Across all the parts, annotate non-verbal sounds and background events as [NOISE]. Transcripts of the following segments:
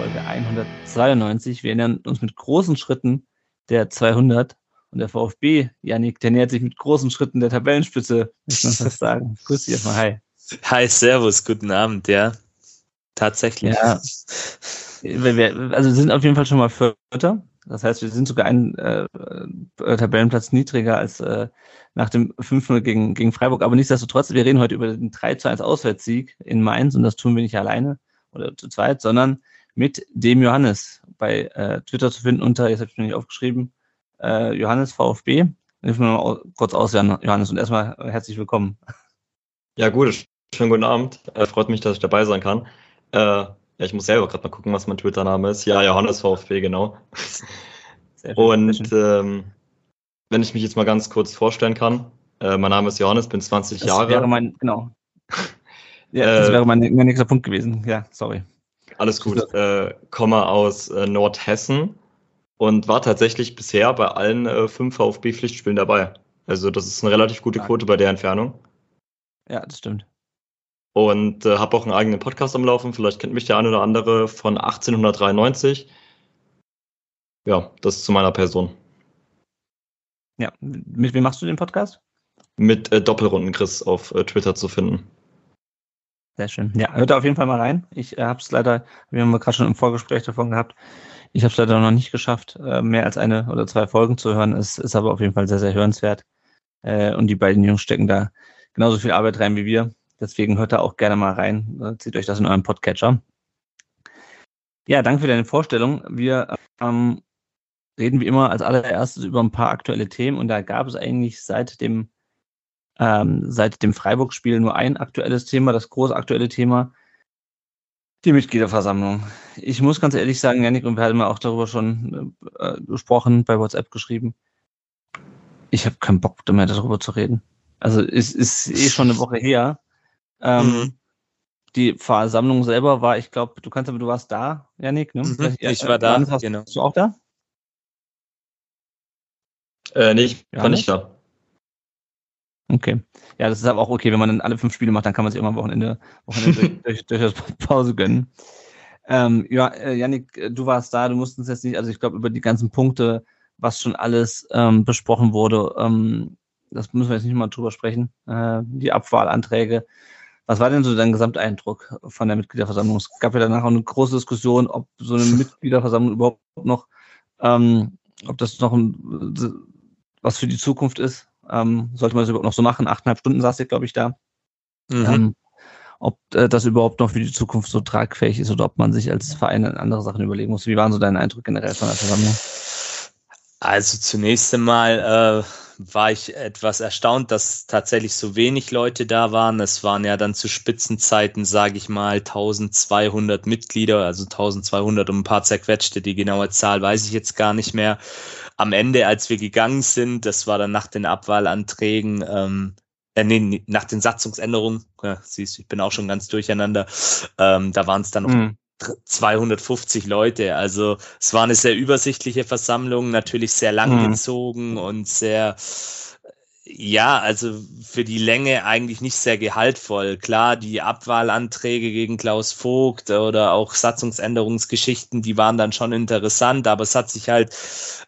Folge 192. Wir nähern uns mit großen Schritten der 200 und der VfB, Janik, der nähert sich mit großen Schritten der Tabellenspitze, muss man fast sagen. [LAUGHS] Grüß dich erstmal, hi. Hi, servus, guten Abend, ja. Tatsächlich. Ja. Also wir sind auf jeden Fall schon mal Vierter. Das heißt, wir sind sogar einen äh, Tabellenplatz niedriger als äh, nach dem 5-0 gegen, gegen Freiburg. Aber nichtsdestotrotz, wir reden heute über den 3 zu 1 Auswärtssieg in Mainz und das tun wir nicht alleine oder zu zweit, sondern mit dem Johannes bei äh, Twitter zu finden unter, jetzt habe ich mir nicht aufgeschrieben, äh, Johannes VfB. Hilf mir mal kurz aus, Johannes, und erstmal herzlich willkommen. Ja, gut, schönen guten Abend. Äh, freut mich, dass ich dabei sein kann. Äh, ja, ich muss selber gerade mal gucken, was mein Twitter-Name ist. Ja, Johannes VfB, genau. Schön, und ähm, wenn ich mich jetzt mal ganz kurz vorstellen kann, äh, mein Name ist Johannes, bin 20 das Jahre. Wäre mein, genau. [LAUGHS] Ja, das äh, wäre mein, mein, nächster Punkt gewesen. Ja, sorry. Alles gut. Äh, komme aus äh, Nordhessen und war tatsächlich bisher bei allen äh, fünf VfB-Pflichtspielen dabei. Also das ist eine relativ gute Quote bei der Entfernung. Ja, das stimmt. Und äh, habe auch einen eigenen Podcast am Laufen. Vielleicht kennt mich der eine oder andere von 1893. Ja, das zu meiner Person. Ja, mit wem machst du den Podcast? Mit äh, Doppelrunden Chris auf äh, Twitter zu finden. Sehr schön. Ja, hört da auf jeden Fall mal rein. Ich äh, habe es leider, wir haben gerade schon im Vorgespräch davon gehabt, ich habe es leider noch nicht geschafft, äh, mehr als eine oder zwei Folgen zu hören. Es ist aber auf jeden Fall sehr, sehr hörenswert. Äh, und die beiden Jungs stecken da genauso viel Arbeit rein wie wir. Deswegen hört da auch gerne mal rein. Äh, zieht euch das in euren Podcatcher. Ja, danke für deine Vorstellung. Wir ähm, reden wie immer als allererstes über ein paar aktuelle Themen und da gab es eigentlich seit dem ähm, seit dem Freiburg-Spiel nur ein aktuelles Thema, das große aktuelle Thema, die Mitgliederversammlung. Ich muss ganz ehrlich sagen, Janik, und wir hatten auch darüber schon äh, gesprochen, bei WhatsApp geschrieben. Ich habe keinen Bock mehr darüber zu reden. Also es ist eh schon eine Woche her. Ähm, mhm. Die Versammlung selber war, ich glaube, du kannst aber, du warst da, Janik, ne? Mhm, ich war da, hast, genau. Bist du auch da? Äh, nee, ich war nicht da. Okay. Ja, das ist aber auch okay, wenn man dann alle fünf Spiele macht, dann kann man sich immer am Wochenende, Wochenende [LAUGHS] durch, durch, durch Pause gönnen. Ähm, ja, äh, Janik, äh, du warst da, du musst uns jetzt nicht, also ich glaube, über die ganzen Punkte, was schon alles ähm, besprochen wurde, ähm, das müssen wir jetzt nicht mal drüber sprechen. Äh, die Abwahlanträge. Was war denn so dein Gesamteindruck von der Mitgliederversammlung? Es gab ja danach auch eine große Diskussion, ob so eine Mitgliederversammlung überhaupt noch, ähm, ob das noch ein was für die Zukunft ist. Ähm, sollte man das überhaupt noch so machen? Achteinhalb Stunden saß ich, glaube ich, da. Mhm. Ähm, ob äh, das überhaupt noch für die Zukunft so tragfähig ist oder ob man sich als Verein andere Sachen überlegen muss. Wie waren so deine Eindrücke generell von der Versammlung? Also zunächst einmal äh, war ich etwas erstaunt, dass tatsächlich so wenig Leute da waren. Es waren ja dann zu Spitzenzeiten, sage ich mal, 1200 Mitglieder, also 1200 um ein paar zerquetschte. Die genaue Zahl weiß ich jetzt gar nicht mehr am Ende, als wir gegangen sind, das war dann nach den Abwahlanträgen, ähm, äh, nee, nach den Satzungsänderungen, ja, siehst du, ich bin auch schon ganz durcheinander, ähm, da waren es dann noch mhm. 250 Leute. Also es war eine sehr übersichtliche Versammlung, natürlich sehr langgezogen mhm. und sehr ja, also für die Länge eigentlich nicht sehr gehaltvoll. Klar, die Abwahlanträge gegen Klaus Vogt oder auch Satzungsänderungsgeschichten, die waren dann schon interessant, aber es hat sich halt,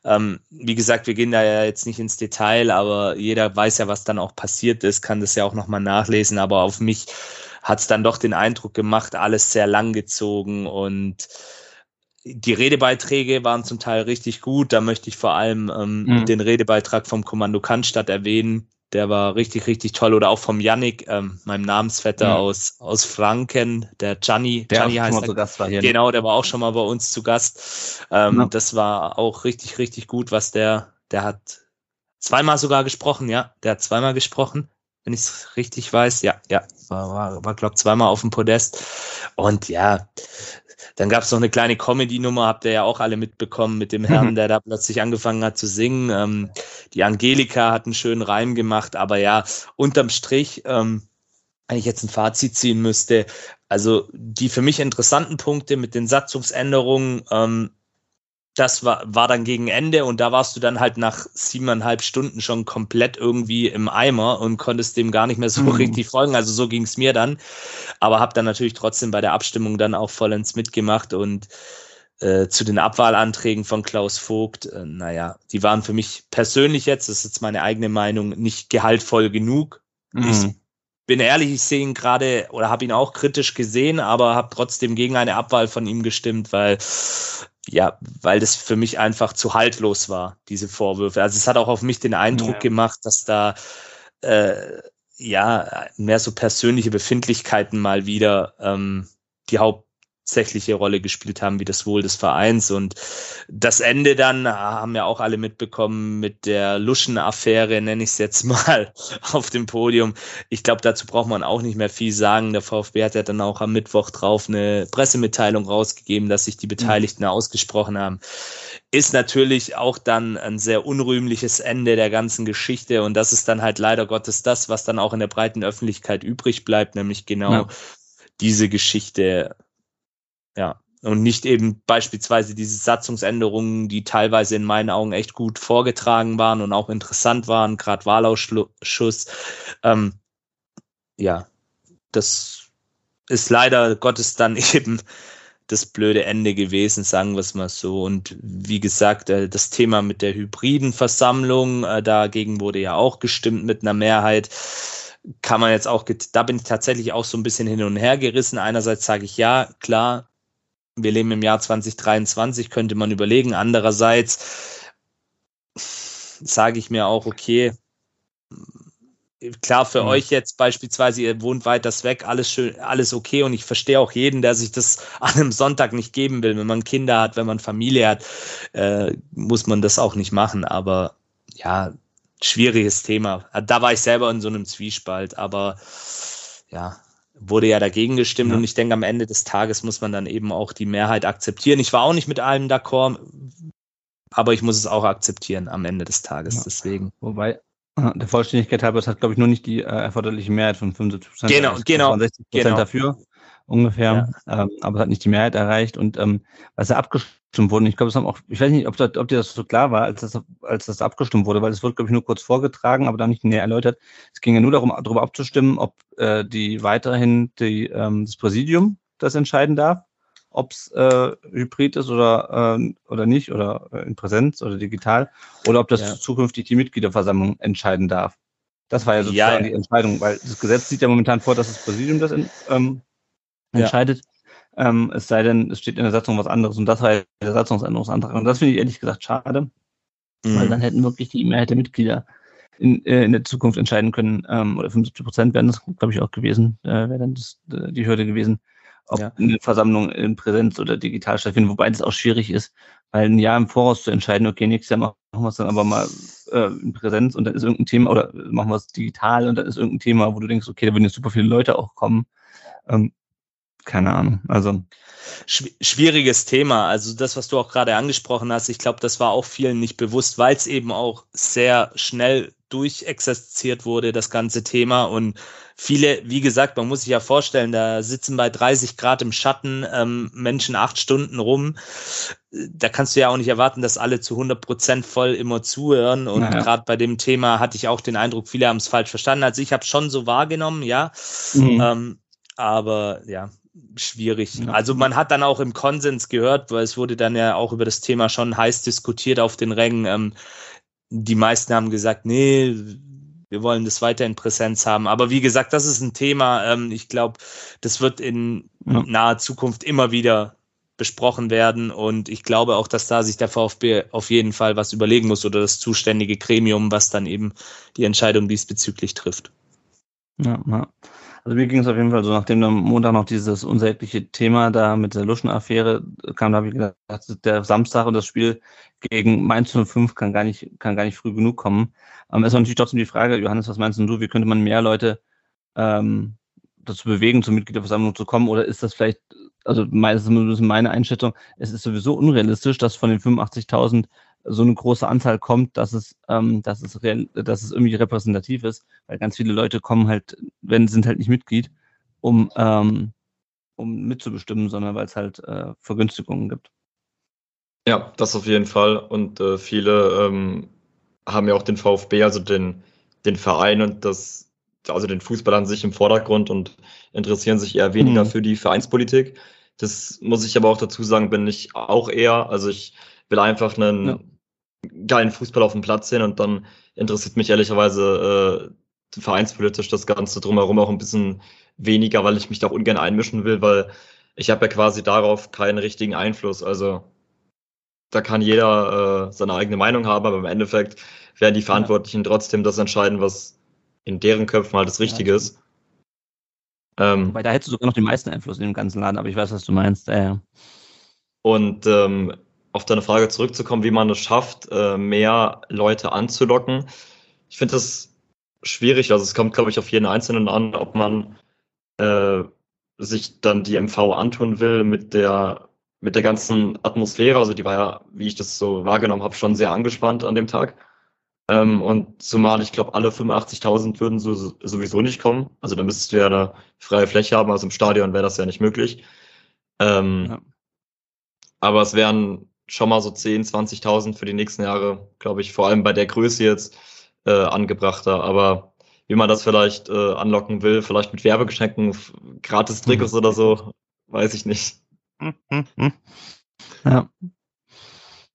ähm, wie gesagt, wir gehen da ja jetzt nicht ins Detail, aber jeder weiß ja, was dann auch passiert ist, kann das ja auch nochmal nachlesen, aber auf mich hat es dann doch den Eindruck gemacht, alles sehr langgezogen und die Redebeiträge waren zum Teil richtig gut. Da möchte ich vor allem ähm, mhm. den Redebeitrag vom Kommando Cannstatt erwähnen. Der war richtig, richtig toll. Oder auch vom Yannick, ähm, meinem Namensvetter mhm. aus, aus Franken, der Gianni. Der Gianni heißt schon mal zu Gast war hier. Genau, der war auch schon mal bei uns zu Gast. Ähm, ja. Das war auch richtig, richtig gut, was der, der hat zweimal sogar gesprochen, ja. Der hat zweimal gesprochen, wenn ich es richtig weiß. Ja, ja, war, war, war glaube zweimal auf dem Podest. Und ja, dann gab es noch eine kleine Comedy-Nummer, habt ihr ja auch alle mitbekommen, mit dem Herrn, der da plötzlich angefangen hat zu singen. Ähm, die Angelika hat einen schönen Reim gemacht, aber ja, unterm Strich, ähm, wenn ich jetzt ein Fazit ziehen müsste, also die für mich interessanten Punkte mit den Satzungsänderungen, ähm, das war, war dann gegen Ende und da warst du dann halt nach siebeneinhalb Stunden schon komplett irgendwie im Eimer und konntest dem gar nicht mehr so mhm. richtig folgen. Also so ging es mir dann. Aber habe dann natürlich trotzdem bei der Abstimmung dann auch vollends mitgemacht und äh, zu den Abwahlanträgen von Klaus Vogt, äh, naja, die waren für mich persönlich jetzt, das ist jetzt meine eigene Meinung, nicht gehaltvoll genug. Mhm. Ich bin ehrlich, ich sehe ihn gerade oder habe ihn auch kritisch gesehen, aber habe trotzdem gegen eine Abwahl von ihm gestimmt, weil ja, weil das für mich einfach zu haltlos war, diese Vorwürfe. Also es hat auch auf mich den Eindruck ja. gemacht, dass da äh, ja mehr so persönliche Befindlichkeiten mal wieder ähm, die Haupt hauptsächliche Rolle gespielt haben, wie das Wohl des Vereins. Und das Ende dann haben ja auch alle mitbekommen mit der Luschen-Affäre, nenne ich es jetzt [LAUGHS] mal, auf dem Podium. Ich glaube, dazu braucht man auch nicht mehr viel sagen. Der VfB hat ja dann auch am Mittwoch drauf eine Pressemitteilung rausgegeben, dass sich die Beteiligten mhm. ausgesprochen haben. Ist natürlich auch dann ein sehr unrühmliches Ende der ganzen Geschichte. Und das ist dann halt leider Gottes das, was dann auch in der breiten Öffentlichkeit übrig bleibt, nämlich genau ja diese Geschichte ja. Und nicht eben beispielsweise diese Satzungsänderungen, die teilweise in meinen Augen echt gut vorgetragen waren und auch interessant waren, gerade Wahlausschuss. Ähm, ja, das ist leider Gottes dann [LAUGHS] eben das blöde Ende gewesen, sagen wir es mal so. Und wie gesagt, äh, das Thema mit der hybriden Versammlung, äh, dagegen wurde ja auch gestimmt mit einer Mehrheit. Kann man jetzt auch, da bin ich tatsächlich auch so ein bisschen hin und her gerissen. Einerseits sage ich ja, klar, wir leben im Jahr 2023, könnte man überlegen. Andererseits sage ich mir auch, okay, klar für mhm. euch jetzt beispielsweise, ihr wohnt weiters weg, alles schön, alles okay und ich verstehe auch jeden, der sich das [LAUGHS] an einem Sonntag nicht geben will. Wenn man Kinder hat, wenn man Familie hat, äh, muss man das auch nicht machen. Aber ja, schwieriges Thema. Da war ich selber in so einem Zwiespalt, aber ja, wurde ja dagegen gestimmt ja. und ich denke, am Ende des Tages muss man dann eben auch die Mehrheit akzeptieren. Ich war auch nicht mit allem d'accord, aber ich muss es auch akzeptieren am Ende des Tages. Ja. Deswegen. Wobei, der Vollständigkeit halber, es hat, glaube ich, nur nicht die äh, erforderliche Mehrheit von 75 Prozent. Genau, genau. 60 Prozent genau. dafür ungefähr, ja. ähm, aber es hat nicht die Mehrheit erreicht und ähm, was ja abgestimmt wurde, ich glaube, es haben auch, ich weiß nicht, ob, das, ob dir das so klar war, als das, als das abgestimmt wurde, weil es wurde, glaube ich, nur kurz vorgetragen, aber dann nicht näher erläutert. Es ging ja nur darum, darüber abzustimmen, ob äh, die weiterhin die, ähm, das Präsidium das entscheiden darf, ob es äh, hybrid ist oder, äh, oder nicht, oder äh, in Präsenz oder digital, oder ob das ja. zukünftig die Mitgliederversammlung entscheiden darf. Das war ja sozusagen ja, ja. die Entscheidung, weil das Gesetz sieht ja momentan vor, dass das Präsidium das ähm, entscheidet. Ja. Ähm, es sei denn, es steht in der Satzung was anderes und das war ja der Satzungsänderungsantrag. Und das finde ich ehrlich gesagt schade, mhm. weil dann hätten wirklich die Mehrheit der Mitglieder in, äh, in der Zukunft entscheiden können, ähm, oder 75 Prozent wären das, glaube ich, auch gewesen, äh, wäre dann das, äh, die Hürde gewesen, ob ja. eine Versammlung in Präsenz oder digital stattfindet, wobei das auch schwierig ist, weil ein Jahr im Voraus zu entscheiden, okay, nächstes Jahr machen wir es dann aber mal äh, in Präsenz und dann ist irgendein Thema, oder machen wir es digital und dann ist irgendein Thema, wo du denkst, okay, da würden jetzt super viele Leute auch kommen. Ähm, keine Ahnung. Also schwieriges Thema. Also das, was du auch gerade angesprochen hast, ich glaube, das war auch vielen nicht bewusst, weil es eben auch sehr schnell durchexerziert wurde, das ganze Thema. Und viele, wie gesagt, man muss sich ja vorstellen, da sitzen bei 30 Grad im Schatten ähm, Menschen acht Stunden rum. Da kannst du ja auch nicht erwarten, dass alle zu 100 Prozent voll immer zuhören. Und naja. gerade bei dem Thema hatte ich auch den Eindruck, viele haben es falsch verstanden. Also ich habe schon so wahrgenommen, ja. Mhm. Ähm, aber ja, schwierig. Ja. Also man hat dann auch im Konsens gehört, weil es wurde dann ja auch über das Thema schon heiß diskutiert auf den Rängen. Ähm, die meisten haben gesagt, nee, wir wollen das weiter in Präsenz haben. Aber wie gesagt, das ist ein Thema. Ähm, ich glaube, das wird in ja. naher Zukunft immer wieder besprochen werden. Und ich glaube auch, dass da sich der VfB auf jeden Fall was überlegen muss oder das zuständige Gremium, was dann eben die Entscheidung diesbezüglich trifft. Ja, ja. Also mir ging es auf jeden Fall so, nachdem am Montag noch dieses unsägliche Thema da mit der Luschen-Affäre kam, da habe ich gedacht, der Samstag und das Spiel gegen Mainz 05 kann gar nicht, kann gar nicht früh genug kommen. Ähm, es ist natürlich trotzdem die Frage, Johannes, was meinst du, wie könnte man mehr Leute ähm, dazu bewegen, zur Mitgliederversammlung zu kommen? Oder ist das vielleicht also meistens meine Einschätzung, es ist sowieso unrealistisch, dass von den 85.000 so eine große Anzahl kommt, dass es, ähm, dass es real, dass es irgendwie repräsentativ ist, weil ganz viele Leute kommen halt, wenn sind halt nicht Mitglied, um ähm, um mitzubestimmen, sondern weil es halt äh, Vergünstigungen gibt. Ja, das auf jeden Fall. Und äh, viele ähm, haben ja auch den VfB, also den, den Verein und das, also den Fußball an sich im Vordergrund und interessieren sich eher weniger mhm. für die Vereinspolitik. Das muss ich aber auch dazu sagen, bin ich auch eher. Also ich will einfach einen ja. Geilen Fußball auf dem Platz sehen und dann interessiert mich ehrlicherweise äh, vereinspolitisch das Ganze drumherum auch ein bisschen weniger, weil ich mich da auch ungern einmischen will, weil ich habe ja quasi darauf keinen richtigen Einfluss. Also da kann jeder äh, seine eigene Meinung haben, aber im Endeffekt werden die Verantwortlichen trotzdem das entscheiden, was in deren Köpfen halt das Richtige ja, ist. Ähm, Weil da hättest du sogar noch den meisten Einfluss in dem ganzen Laden, aber ich weiß, was du meinst. Äh. Und ähm, auf deine Frage zurückzukommen, wie man es schafft, äh, mehr Leute anzulocken. Ich finde das schwierig. Also es kommt, glaube ich, auf jeden Einzelnen an, ob man äh, sich dann die MV antun will mit der mit der ganzen Atmosphäre. Also die war ja, wie ich das so wahrgenommen habe, schon sehr angespannt an dem Tag. Ähm, und zumal ich glaube, alle 85.000 würden so, sowieso nicht kommen. Also da müsstest du ja eine freie Fläche haben. Also im Stadion wäre das ja nicht möglich. Ähm, ja. Aber es wären schon mal so 10, 20.000 für die nächsten Jahre, glaube ich, vor allem bei der Größe jetzt äh, angebrachter. Aber wie man das vielleicht äh, anlocken will, vielleicht mit Werbegeschenken, gratis Trikots mhm. oder so, weiß ich nicht. Ja.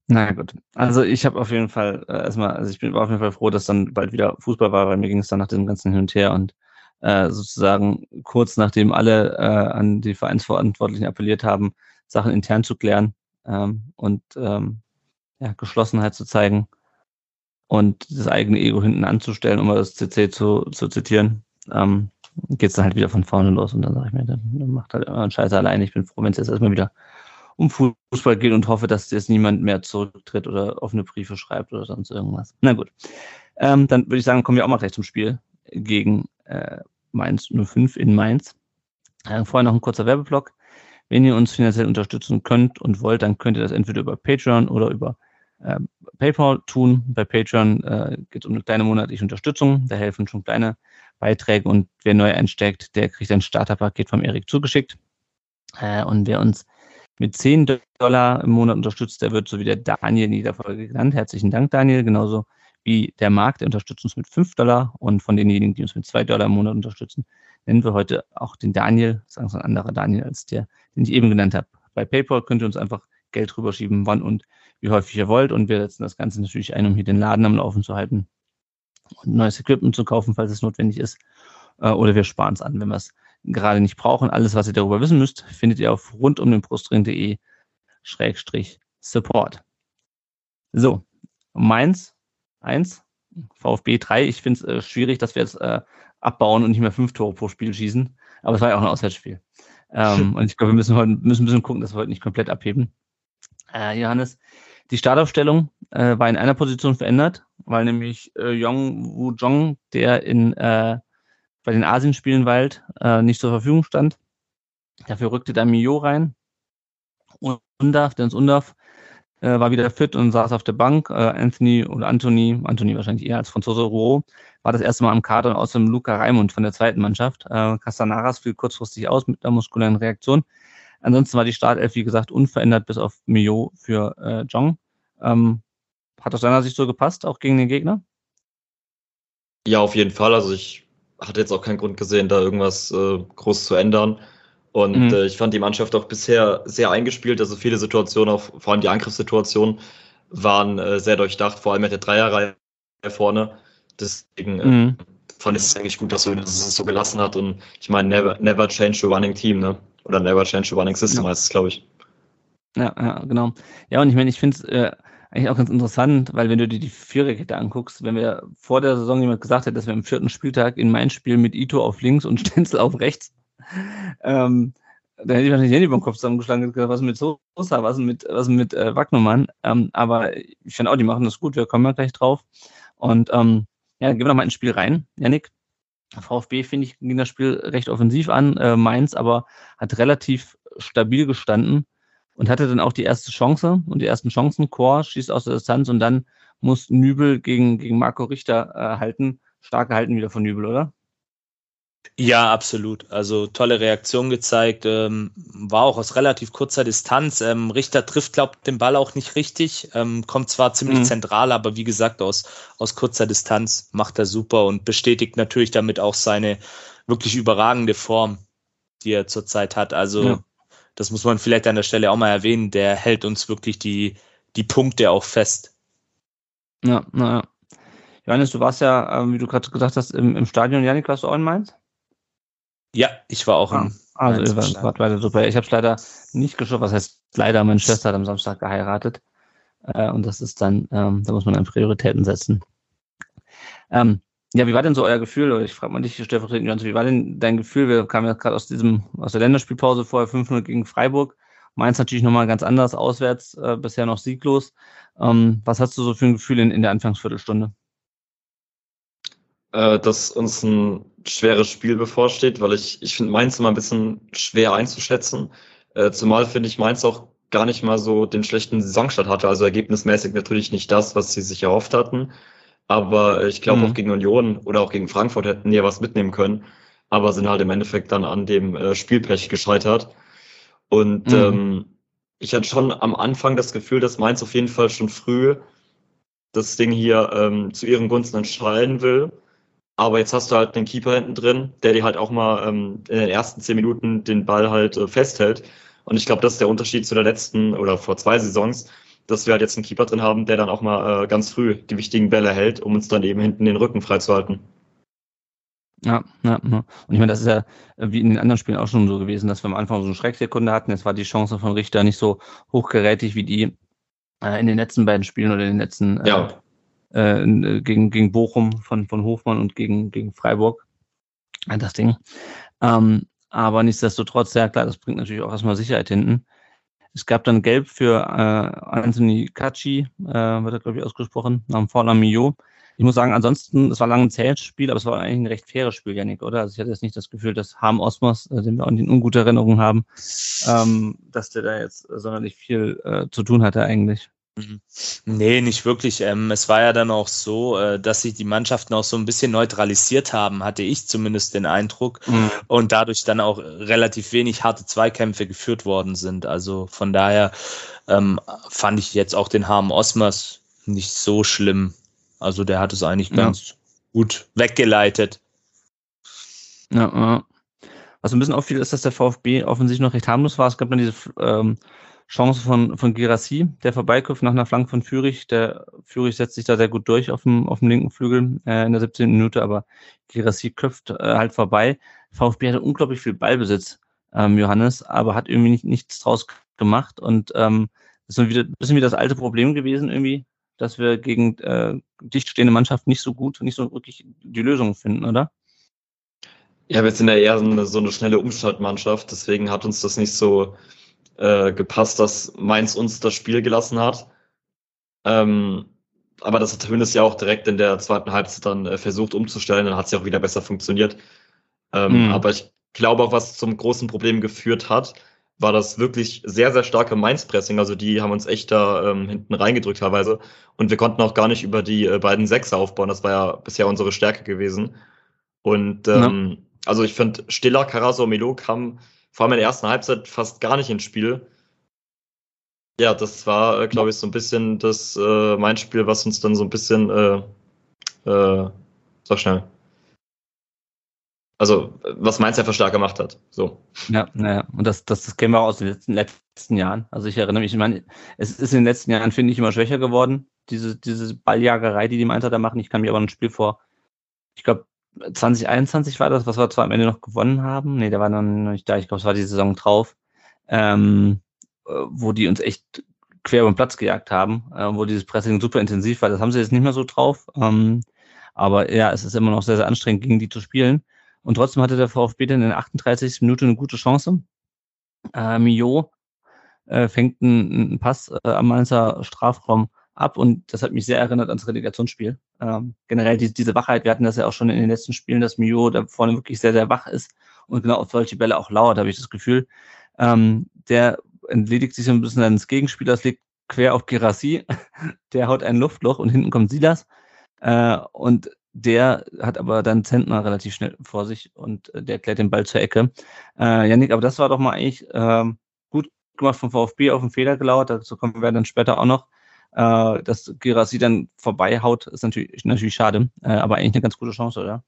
Na gut. Also ich habe auf jeden Fall äh, erstmal, also ich bin auf jeden Fall froh, dass dann bald wieder Fußball war, weil mir ging es dann nach dem ganzen Hin und Her und äh, sozusagen kurz nachdem alle äh, an die Vereinsverantwortlichen appelliert haben, Sachen intern zu klären ähm, und ähm, ja, Geschlossenheit zu zeigen und das eigene Ego hinten anzustellen, um das CC zu, zu zitieren, ähm, geht es dann halt wieder von vorne los und dann sage ich mir, dann, macht halt immer einen Scheiß allein. Ich bin froh, wenn es jetzt erstmal wieder um Fußball geht und hoffe, dass jetzt niemand mehr zurücktritt oder offene Briefe schreibt oder sonst irgendwas. Na gut. Ähm, dann würde ich sagen, kommen wir auch mal gleich zum Spiel gegen äh, Mainz 05 in Mainz. Äh, vorher noch ein kurzer Werbeblock. Wenn ihr uns finanziell unterstützen könnt und wollt, dann könnt ihr das entweder über Patreon oder über äh, PayPal tun. Bei Patreon äh, geht es um eine kleine monatliche Unterstützung. Da helfen schon kleine Beiträge und wer neu einsteckt, der kriegt ein Starterpaket vom Erik zugeschickt. Äh, und wer uns mit 10 Dollar im Monat unterstützt, der wird so wie der Daniel in jeder Folge genannt. Herzlichen Dank, Daniel. Genauso wie der Markt, der unterstützt uns mit 5 Dollar. Und von denjenigen, die uns mit 2 Dollar im Monat unterstützen, nennen wir heute auch den Daniel, sagen wir ein anderer Daniel als der, den ich eben genannt habe. Bei PayPal könnt ihr uns einfach Geld rüberschieben, wann und wie häufig ihr wollt. Und wir setzen das Ganze natürlich ein, um hier den Laden am Laufen zu halten und neues Equipment zu kaufen, falls es notwendig ist. Äh, oder wir sparen es an, wenn wir es gerade nicht brauchen. Alles, was ihr darüber wissen müsst, findet ihr auf rundumdenbrustring.de Schrägstrich Support. So, Mainz 1, VfB 3. Ich finde es äh, schwierig, dass wir jetzt äh, abbauen und nicht mehr fünf Tore pro Spiel schießen. Aber es war ja auch ein Auswärtsspiel. Ähm, [LAUGHS] und ich glaube, wir müssen heute müssen ein bisschen gucken, dass wir heute nicht komplett abheben. Äh, Johannes, die Startaufstellung äh, war in einer Position verändert, weil nämlich äh, Yong Wu Jong, der in äh, bei den Asienspielen weilt, äh, nicht zur Verfügung stand. Dafür rückte da Mio rein. Und Undaf, Dennis Undaf, äh, war wieder fit und saß auf der Bank. Äh, Anthony oder Anthony, Anthony wahrscheinlich eher als Franzose Rouault, war das erste Mal am Kader und außerdem Luca Raimund von der zweiten Mannschaft. Äh, Castanaras fiel kurzfristig aus mit einer muskulären Reaktion. Ansonsten war die Startelf, wie gesagt, unverändert bis auf Mio für äh, Jong. Ähm, hat aus deiner Sicht so gepasst, auch gegen den Gegner? Ja, auf jeden Fall. Also ich hatte jetzt auch keinen Grund gesehen, da irgendwas äh, groß zu ändern. Und mhm. äh, ich fand die Mannschaft auch bisher sehr eingespielt. Also viele Situationen, auch vor allem die Angriffssituationen, waren äh, sehr durchdacht, vor allem mit der Dreierreihe vorne. Deswegen äh, mhm. fand ich es eigentlich gut, dass er es so gelassen hat. Und ich meine, never, never change the running team, ne? Oder never change the running system ja. heißt es, glaube ich. Ja, ja, genau. Ja, und ich meine, ich finde es äh, eigentlich auch ganz interessant, weil wenn du dir die Viererkette anguckst, wenn wir vor der Saison jemand gesagt hätte, dass wir am vierten Spieltag in mein Spiel mit Ito auf links und Stenzel auf rechts, ähm, da hätte ich wahrscheinlich Handy beim Kopf zusammengeschlagen und gesagt, was mit Sosa, was mit, was mit äh, Wagnermann. Ähm, aber ich finde auch, die machen das gut, wir kommen ja gleich drauf. Und ähm, ja, gehen wir noch mal ins Spiel rein, Janik. VfB, finde ich, ging das Spiel recht offensiv an. Äh, Mainz aber hat relativ stabil gestanden und hatte dann auch die erste Chance und die ersten Chancen. Chor schießt aus der Distanz und dann muss Nübel gegen, gegen Marco Richter äh, halten. Stark gehalten wieder von Nübel, oder? Ja, absolut. Also tolle Reaktion gezeigt. Ähm, war auch aus relativ kurzer Distanz. Ähm, Richter trifft, glaubt den Ball auch nicht richtig. Ähm, kommt zwar ziemlich mhm. zentral, aber wie gesagt, aus, aus kurzer Distanz macht er super und bestätigt natürlich damit auch seine wirklich überragende Form, die er zurzeit hat. Also ja. das muss man vielleicht an der Stelle auch mal erwähnen. Der hält uns wirklich die, die Punkte auch fest. Ja, naja. Johannes, du warst ja, ähm, wie du gerade gesagt hast, im, im Stadion. Janik, warst du auch in Mainz? Ja, ich war auch ah, im Also ihr wart, weiter super. Ich habe es leider nicht geschafft. Was heißt leider? Meine Schwester hat am Samstag geheiratet. Äh, und das ist dann, ähm, da muss man dann Prioritäten setzen. Ähm, ja, wie war denn so euer Gefühl? Oder ich frage mal dich, stellvertretend, Johannes, wie war denn dein Gefühl? Wir kamen ja gerade aus diesem, aus der Länderspielpause vorher 5-0 gegen Freiburg. Mainz natürlich nochmal ganz anders auswärts, äh, bisher noch sieglos. Ähm, was hast du so für ein Gefühl in, in der Anfangsviertelstunde? Äh, dass uns ein schweres Spiel bevorsteht, weil ich, ich finde Mainz immer ein bisschen schwer einzuschätzen. Äh, zumal finde ich Mainz auch gar nicht mal so den schlechten Saisonstart hatte. Also ergebnismäßig natürlich nicht das, was sie sich erhofft hatten. Aber ich glaube mhm. auch gegen Union oder auch gegen Frankfurt hätten die ja was mitnehmen können. Aber sind halt im Endeffekt dann an dem äh, Spielpech gescheitert. Und mhm. ähm, ich hatte schon am Anfang das Gefühl, dass Mainz auf jeden Fall schon früh das Ding hier ähm, zu ihren Gunsten entscheiden will. Aber jetzt hast du halt einen Keeper hinten drin, der dir halt auch mal ähm, in den ersten zehn Minuten den Ball halt äh, festhält. Und ich glaube, das ist der Unterschied zu der letzten oder vor zwei Saisons, dass wir halt jetzt einen Keeper drin haben, der dann auch mal äh, ganz früh die wichtigen Bälle hält, um uns dann eben hinten den Rücken freizuhalten. Ja, ja, ja. Und ich meine, das ist ja äh, wie in den anderen Spielen auch schon so gewesen, dass wir am Anfang so eine Schrecksekunde hatten. Jetzt war die Chance von Richter nicht so hochgerätig wie die äh, in den letzten beiden Spielen oder in den letzten äh, ja. Äh, äh, gegen, gegen Bochum von, von Hofmann und gegen, gegen Freiburg. Das Ding. Ähm, aber nichtsdestotrotz, ja klar, das bringt natürlich auch erstmal Sicherheit hinten. Es gab dann Gelb für äh, Anthony Kachi, äh, wird er, glaube ich, ausgesprochen, nach dem Vornamen Mio. Ich muss sagen, ansonsten, es war lange ein zähes Spiel, aber es war eigentlich ein recht faires Spiel, Janik, oder? Also ich hatte jetzt nicht das Gefühl, dass Harm Osmos, äh, den wir auch in ungute Erinnerungen haben, ähm, dass der da jetzt sonderlich viel äh, zu tun hatte eigentlich. Mhm. Nee, nicht wirklich. Ähm, es war ja dann auch so, äh, dass sich die Mannschaften auch so ein bisschen neutralisiert haben, hatte ich zumindest den Eindruck. Mhm. Und dadurch dann auch relativ wenig harte Zweikämpfe geführt worden sind. Also von daher ähm, fand ich jetzt auch den Harm Osmers nicht so schlimm. Also der hat es eigentlich ganz ja. gut weggeleitet. Ja, ja. Was ein bisschen auffiel, ist, dass der VfB offensichtlich noch recht harmlos war. Es gab dann diese ähm, Chance von, von Girassi, der vorbeiköpft nach einer Flanke von Fürich. Der Fürich setzt sich da sehr gut durch auf dem, auf dem linken Flügel äh, in der 17. Minute, aber Girassi köpft äh, halt vorbei. VfB hatte unglaublich viel Ballbesitz, ähm, Johannes, aber hat irgendwie nicht, nichts draus gemacht und ähm, ist wieder ein bisschen wie das alte Problem gewesen irgendwie, dass wir gegen äh, dicht stehende Mannschaften nicht so gut, nicht so wirklich die Lösung finden, oder? Ja, wir sind ja eher so so eine schnelle Umschaltmannschaft, deswegen hat uns das nicht so äh, gepasst, dass Mainz uns das Spiel gelassen hat. Ähm, aber das hat Hönes ja auch direkt in der zweiten Halbzeit dann äh, versucht umzustellen, dann hat es ja auch wieder besser funktioniert. Ähm, mhm. Aber ich glaube auch, was zum großen Problem geführt hat, war das wirklich sehr, sehr starke Mainz-Pressing. Also die haben uns echt da ähm, hinten reingedrückt teilweise. Und wir konnten auch gar nicht über die äh, beiden Sechser aufbauen. Das war ja bisher unsere Stärke gewesen. Und ähm, ja. also ich finde, Stiller, Carasso, Melo kamen vor allem in der ersten Halbzeit fast gar nicht ins Spiel. Ja, das war, äh, glaube ich, so ein bisschen das äh, mein Spiel, was uns dann so ein bisschen, äh, äh, sag schnell. Also, was Mainz einfach stark gemacht hat. So. Ja, naja, und das, das, das kennen wir auch aus den letzten, letzten Jahren. Also ich erinnere mich, ich meine, es ist in den letzten Jahren, finde ich, immer schwächer geworden, diese, diese Balljagerei, die die Mainzer da machen. Ich kann mir aber ein Spiel vor, ich glaube, 2021 war das, was wir zwar am Ende noch gewonnen haben. Nee, der war noch nicht da. Ich glaube, es war die Saison drauf, ähm, äh, wo die uns echt quer über den Platz gejagt haben, äh, wo dieses Pressing super intensiv war. Das haben sie jetzt nicht mehr so drauf. Ähm, aber ja, es ist immer noch sehr, sehr anstrengend, gegen die zu spielen. Und trotzdem hatte der VfB dann in der 38. Minute eine gute Chance. Äh, Mio äh, fängt einen, einen Pass äh, am Mainzer Strafraum ab und das hat mich sehr erinnert ans Relegationsspiel. Ähm, generell die, diese Wachheit, wir hatten das ja auch schon in den letzten Spielen, dass Mio da vorne wirklich sehr, sehr wach ist und genau auf solche Bälle auch lauert, habe ich das Gefühl. Ähm, der entledigt sich so ein bisschen seines Gegenspielers, legt quer auf Gerassi, [LAUGHS] der haut ein Luftloch und hinten kommt Silas. Äh, und der hat aber dann Zentner relativ schnell vor sich und äh, der klärt den Ball zur Ecke. Äh, Janik, aber das war doch mal eigentlich äh, gut gemacht vom VfB auf den Fehler gelauert. Dazu kommen wir dann später auch noch. Äh, dass Gerassi dann vorbeihaut, ist natürlich, natürlich schade, äh, aber eigentlich eine ganz gute Chance, oder?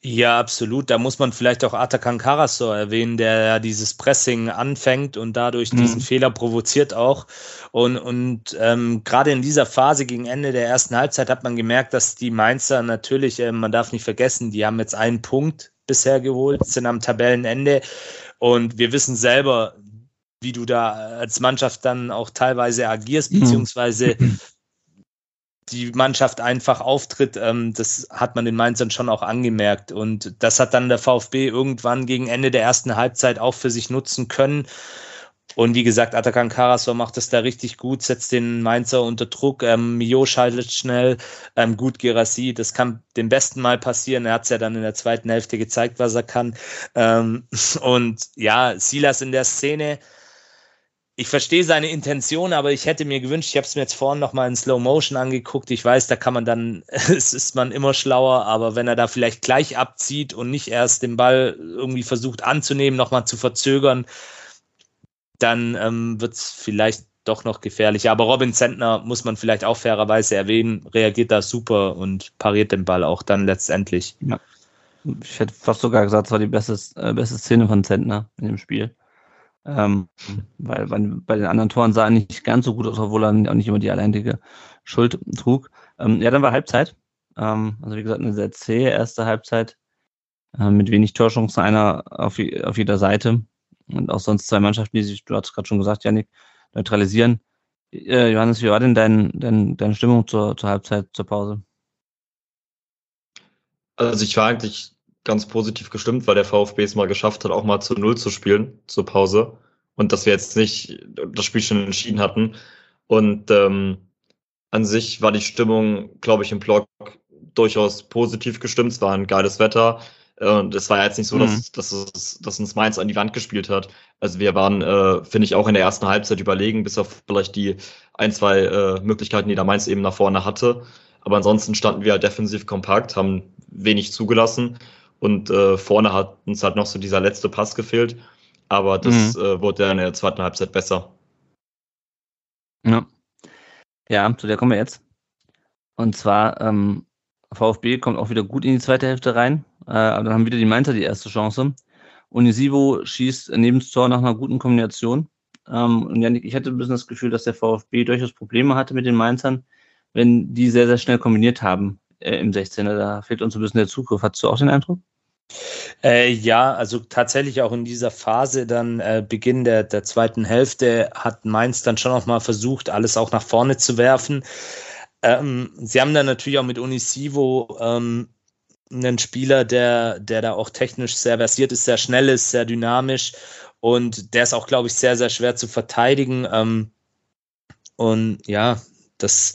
Ja, absolut. Da muss man vielleicht auch Atakan Karasor erwähnen, der ja dieses Pressing anfängt und dadurch mhm. diesen Fehler provoziert auch. Und, und ähm, gerade in dieser Phase gegen Ende der ersten Halbzeit hat man gemerkt, dass die Mainzer natürlich, äh, man darf nicht vergessen, die haben jetzt einen Punkt bisher geholt, sind am Tabellenende. Und wir wissen selber, wie du da als Mannschaft dann auch teilweise agierst, mhm. beziehungsweise [LAUGHS] die Mannschaft einfach auftritt, ähm, das hat man den Mainzern schon auch angemerkt. Und das hat dann der VfB irgendwann gegen Ende der ersten Halbzeit auch für sich nutzen können. Und wie gesagt, Atakan Karasor macht das da richtig gut, setzt den Mainzer unter Druck. Ähm, Mio schaltet schnell, ähm, gut Gerassi, das kann dem besten Mal passieren. Er hat es ja dann in der zweiten Hälfte gezeigt, was er kann. Ähm, [LAUGHS] und ja, Silas in der Szene, ich verstehe seine Intention, aber ich hätte mir gewünscht, ich habe es mir jetzt vorhin nochmal in Slow Motion angeguckt. Ich weiß, da kann man dann, [LAUGHS] es ist man immer schlauer, aber wenn er da vielleicht gleich abzieht und nicht erst den Ball irgendwie versucht anzunehmen, nochmal zu verzögern, dann ähm, wird es vielleicht doch noch gefährlicher. Aber Robin Zentner muss man vielleicht auch fairerweise erwähnen, reagiert da super und pariert den Ball auch dann letztendlich. Ja. Ich hätte fast sogar gesagt, es war die beste, äh, beste Szene von Zentner in dem Spiel. Ähm, weil bei, den anderen Toren sah er nicht ganz so gut aus, obwohl er auch nicht immer die alleinige Schuld trug. Ähm, ja, dann war Halbzeit. Ähm, also wie gesagt, eine sehr zähe erste Halbzeit äh, mit wenig Torchancen, einer auf, auf, jeder Seite und auch sonst zwei Mannschaften, die sich, du hast gerade schon gesagt, Janik, neutralisieren. Äh, Johannes, wie war denn dein, dein, deine Stimmung zur, zur Halbzeit, zur Pause? Also ich war eigentlich ganz positiv gestimmt, weil der VfB es mal geschafft hat, auch mal zu Null zu spielen zur Pause. Und dass wir jetzt nicht das Spiel schon entschieden hatten. Und ähm, an sich war die Stimmung, glaube ich, im Blog durchaus positiv gestimmt. Es war ein geiles Wetter. Und es war jetzt nicht so, dass, mhm. dass, es, dass uns Mainz an die Wand gespielt hat. Also wir waren, äh, finde ich, auch in der ersten Halbzeit überlegen, bis auf vielleicht die ein, zwei äh, Möglichkeiten, die der Mainz eben nach vorne hatte. Aber ansonsten standen wir halt defensiv kompakt, haben wenig zugelassen und äh, vorne hat uns halt noch so dieser letzte Pass gefehlt. Aber das mhm. äh, wurde ja in der zweiten Halbzeit besser. Ja. Ja, zu der kommen wir jetzt. Und zwar, ähm, VfB kommt auch wieder gut in die zweite Hälfte rein. Äh, aber dann haben wieder die Mainzer die erste Chance. Unisivo schießt neben das Tor nach einer guten Kombination. Ähm, und Janik, ich hatte ein bisschen das Gefühl, dass der VfB durchaus Probleme hatte mit den Mainzern, wenn die sehr, sehr schnell kombiniert haben äh, im 16er. Da fehlt uns ein bisschen der Zugriff. Hattest du auch den Eindruck? Äh, ja, also tatsächlich auch in dieser Phase, dann äh, Beginn der, der zweiten Hälfte, hat Mainz dann schon noch mal versucht, alles auch nach vorne zu werfen. Ähm, sie haben dann natürlich auch mit Unisivo ähm, einen Spieler, der, der da auch technisch sehr versiert ist, sehr schnell ist, sehr dynamisch und der ist auch, glaube ich, sehr, sehr schwer zu verteidigen. Ähm, und ja, das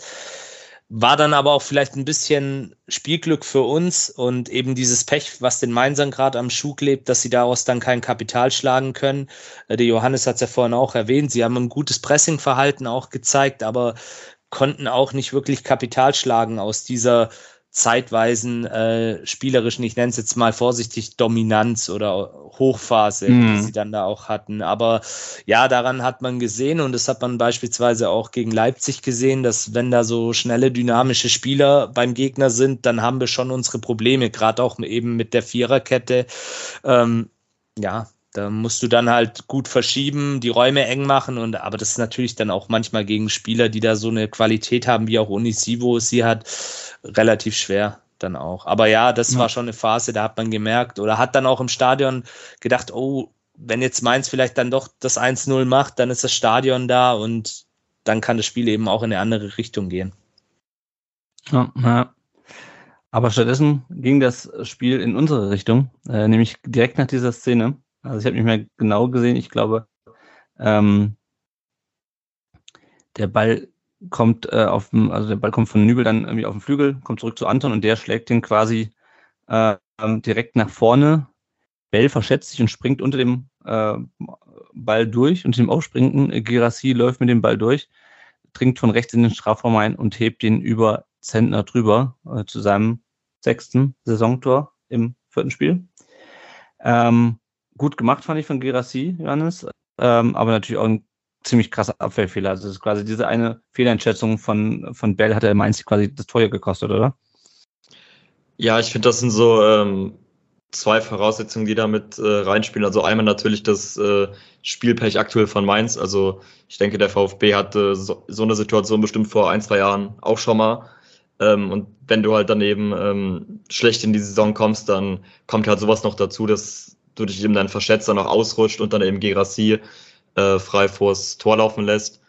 war dann aber auch vielleicht ein bisschen Spielglück für uns und eben dieses Pech, was den Mainzern gerade am Schuh klebt, dass sie daraus dann kein Kapital schlagen können. Äh, der Johannes hat es ja vorhin auch erwähnt, sie haben ein gutes Pressingverhalten auch gezeigt, aber konnten auch nicht wirklich Kapital schlagen aus dieser zeitweisen äh, spielerischen, ich nenne es jetzt mal vorsichtig, Dominanz oder Hochphase, mhm. die sie dann da auch hatten. Aber ja, daran hat man gesehen und das hat man beispielsweise auch gegen Leipzig gesehen, dass wenn da so schnelle, dynamische Spieler beim Gegner sind, dann haben wir schon unsere Probleme, gerade auch eben mit der Viererkette. Ähm, ja, da musst du dann halt gut verschieben, die Räume eng machen und aber das ist natürlich dann auch manchmal gegen Spieler, die da so eine Qualität haben, wie auch Unisivo sie hat, relativ schwer dann auch. Aber ja, das ja. war schon eine Phase, da hat man gemerkt oder hat dann auch im Stadion gedacht, oh, wenn jetzt Mainz vielleicht dann doch das 1-0 macht, dann ist das Stadion da und dann kann das Spiel eben auch in eine andere Richtung gehen. Ja, ja. Aber stattdessen ging das Spiel in unsere Richtung, äh, nämlich direkt nach dieser Szene. Also ich habe nicht mehr genau gesehen, ich glaube, ähm, der Ball kommt äh, auf dem, also der Ball kommt von Nübel dann irgendwie auf den Flügel, kommt zurück zu Anton und der schlägt den quasi äh, direkt nach vorne. Bell verschätzt sich und springt unter dem äh, Ball durch und dem Aufspringen. Girassi läuft mit dem Ball durch, dringt von rechts in den Strafraum ein und hebt ihn über Zentner drüber äh, zu seinem sechsten Saisontor im vierten Spiel. Ähm, gut gemacht fand ich von Girassi, Johannes, ähm, aber natürlich auch ein ziemlich krasser Abwehrfehler. Also das ist quasi diese eine Fehleinschätzung von, von Bell hat er Mainz quasi das Teuer gekostet, oder? Ja, ich finde, das sind so ähm, zwei Voraussetzungen, die da mit äh, reinspielen. Also einmal natürlich das äh, Spielpech aktuell von Mainz. Also ich denke, der VfB hatte so, so eine Situation bestimmt vor ein, zwei Jahren auch schon mal. Ähm, und wenn du halt daneben ähm, schlecht in die Saison kommst, dann kommt halt sowas noch dazu, dass du dich eben dann verschätzt, dann noch ausrutscht und dann eben Gerassi äh, frei vors Tor laufen lässt.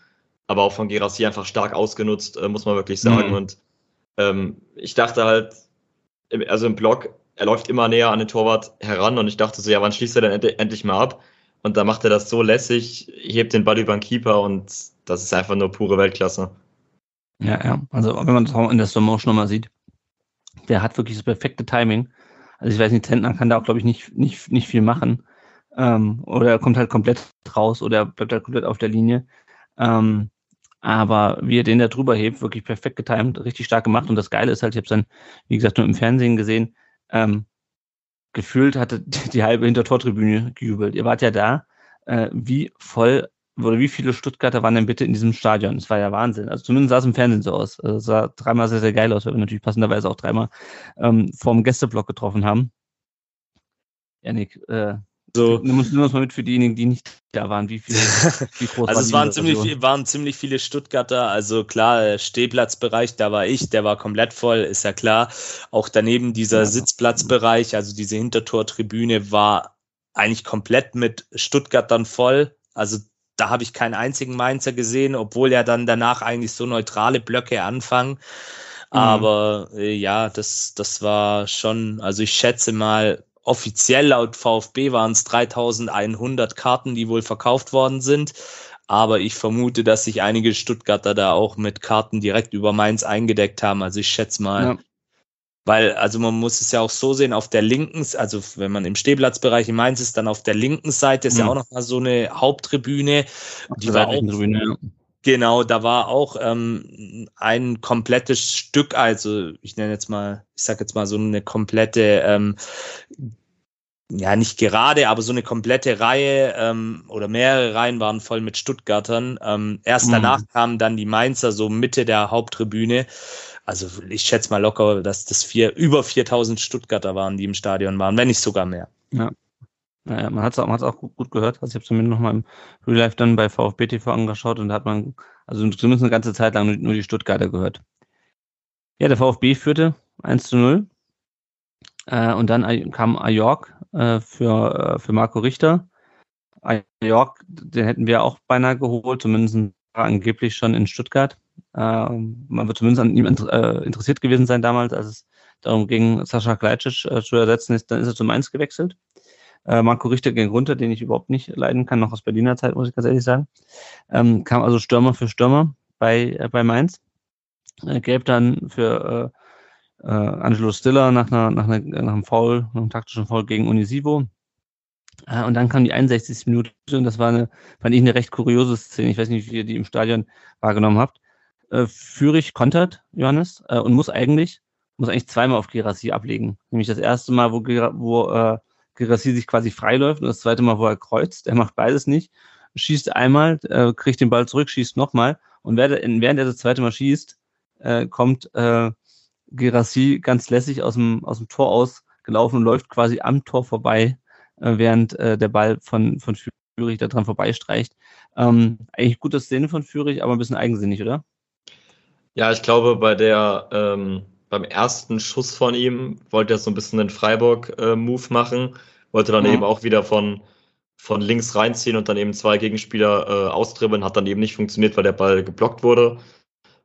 Aber auch von Gerassi einfach stark ausgenutzt, äh, muss man wirklich sagen. Mhm. Und ähm, ich dachte halt, also im Block, er läuft immer näher an den Torwart heran und ich dachte so, ja, wann schließt er denn end endlich mal ab? Und da macht er das so lässig, hebt den Ball über den Keeper und das ist einfach nur pure Weltklasse. Ja, ja. Also wenn man das auch in der Slow Motion nochmal sieht, der hat wirklich das perfekte Timing. Also ich weiß nicht, Zentner kann da auch, glaube ich, nicht, nicht, nicht viel machen. Ähm, oder er kommt halt komplett raus oder er bleibt halt komplett auf der Linie. Ähm, aber wie er den da drüber hebt, wirklich perfekt getimt, richtig stark gemacht. Und das Geile ist halt, ich habe es dann, wie gesagt, nur im Fernsehen gesehen, ähm, gefühlt hatte [LAUGHS] die halbe Hintertortribüne gejubelt. Ihr wart ja da. Äh, wie voll oder wie viele Stuttgarter waren denn bitte in diesem Stadion? Das war ja Wahnsinn. Also zumindest sah es im Fernsehen so aus. Also es sah dreimal sehr, sehr geil aus, weil wir natürlich passenderweise auch dreimal ähm, vorm Gästeblock getroffen haben. Janik, äh, so. Nimm uns, nimm uns mal mit für diejenigen, die nicht da waren. Wie, viel, wie [LAUGHS] groß Also es waren ziemlich, waren ziemlich viele Stuttgarter. Also klar, Stehplatzbereich, da war ich, der war komplett voll, ist ja klar. Auch daneben dieser ja. Sitzplatzbereich, also diese Hintertortribüne war eigentlich komplett mit Stuttgartern voll. Also da habe ich keinen einzigen Mainzer gesehen, obwohl ja dann danach eigentlich so neutrale Blöcke anfangen. Mhm. Aber äh, ja, das, das war schon, also ich schätze mal, offiziell laut VfB waren es 3100 Karten, die wohl verkauft worden sind. Aber ich vermute, dass sich einige Stuttgarter da auch mit Karten direkt über Mainz eingedeckt haben. Also ich schätze mal, ja. Weil, also man muss es ja auch so sehen, auf der linken, also wenn man im Stehplatzbereich in Mainz ist, dann auf der linken Seite ist mhm. ja auch noch mal so eine Haupttribüne. Die war auch, Tribüne, ja. Genau, da war auch ähm, ein komplettes Stück, also ich nenne jetzt mal, ich sag jetzt mal so eine komplette, ähm, ja nicht gerade, aber so eine komplette Reihe ähm, oder mehrere Reihen waren voll mit Stuttgartern. Ähm, erst mhm. danach kamen dann die Mainzer so Mitte der Haupttribüne. Also ich schätze mal locker, dass das vier, über 4000 Stuttgarter waren, die im Stadion waren, wenn nicht sogar mehr. Ja. Naja, man hat es auch, auch gut, gehört. Also ich habe es mir nochmal im Real Life dann bei VfB TV angeschaut und da hat man, also zumindest eine ganze Zeit lang nur, nur die Stuttgarter gehört. Ja, der VfB führte 1 zu 0. Äh, und dann kam Ajork äh, für, äh, für Marco Richter. Ajork, den hätten wir auch beinahe geholt, zumindest angeblich schon in Stuttgart. Äh, man wird zumindest an ihm äh, interessiert gewesen sein damals, als es darum ging, Sascha Kleitschitsch äh, zu ersetzen. Ist, dann ist er zum Mainz gewechselt. Marco Richter ging runter, den ich überhaupt nicht leiden kann, noch aus Berliner Zeit, muss ich ganz ehrlich sagen. Ähm, kam also Stürmer für Stürmer bei, äh, bei Mainz. Äh, gelb dann für äh, Angelo Stiller nach, einer, nach, einer, nach einem Foul, nach einem taktischen Foul gegen Unisivo. Und dann kam die 61. Minute und das war eine, fand ich eine recht kuriose Szene. Ich weiß nicht, wie ihr die im Stadion wahrgenommen habt äh, Fürich kontert, Johannes, äh, und muss eigentlich, muss eigentlich zweimal auf Gerassi ablegen. Nämlich das erste Mal, wo, wo äh, Gerassi sich quasi freiläuft und das zweite Mal, wo er kreuzt. Er macht beides nicht. Schießt einmal, äh, kriegt den Ball zurück, schießt nochmal. Und während, er das zweite Mal schießt, äh, kommt äh, Gerassi ganz lässig aus dem, aus dem Tor ausgelaufen und läuft quasi am Tor vorbei, äh, während äh, der Ball von, von Fürich da dran vorbeistreicht. Ähm, eigentlich gute Szene von Fürich, aber ein bisschen eigensinnig, oder? Ja, ich glaube, bei der, ähm, beim ersten Schuss von ihm wollte er so ein bisschen den Freiburg-Move äh, machen, wollte dann mhm. eben auch wieder von, von links reinziehen und dann eben zwei Gegenspieler äh, austribbeln, hat dann eben nicht funktioniert, weil der Ball geblockt wurde.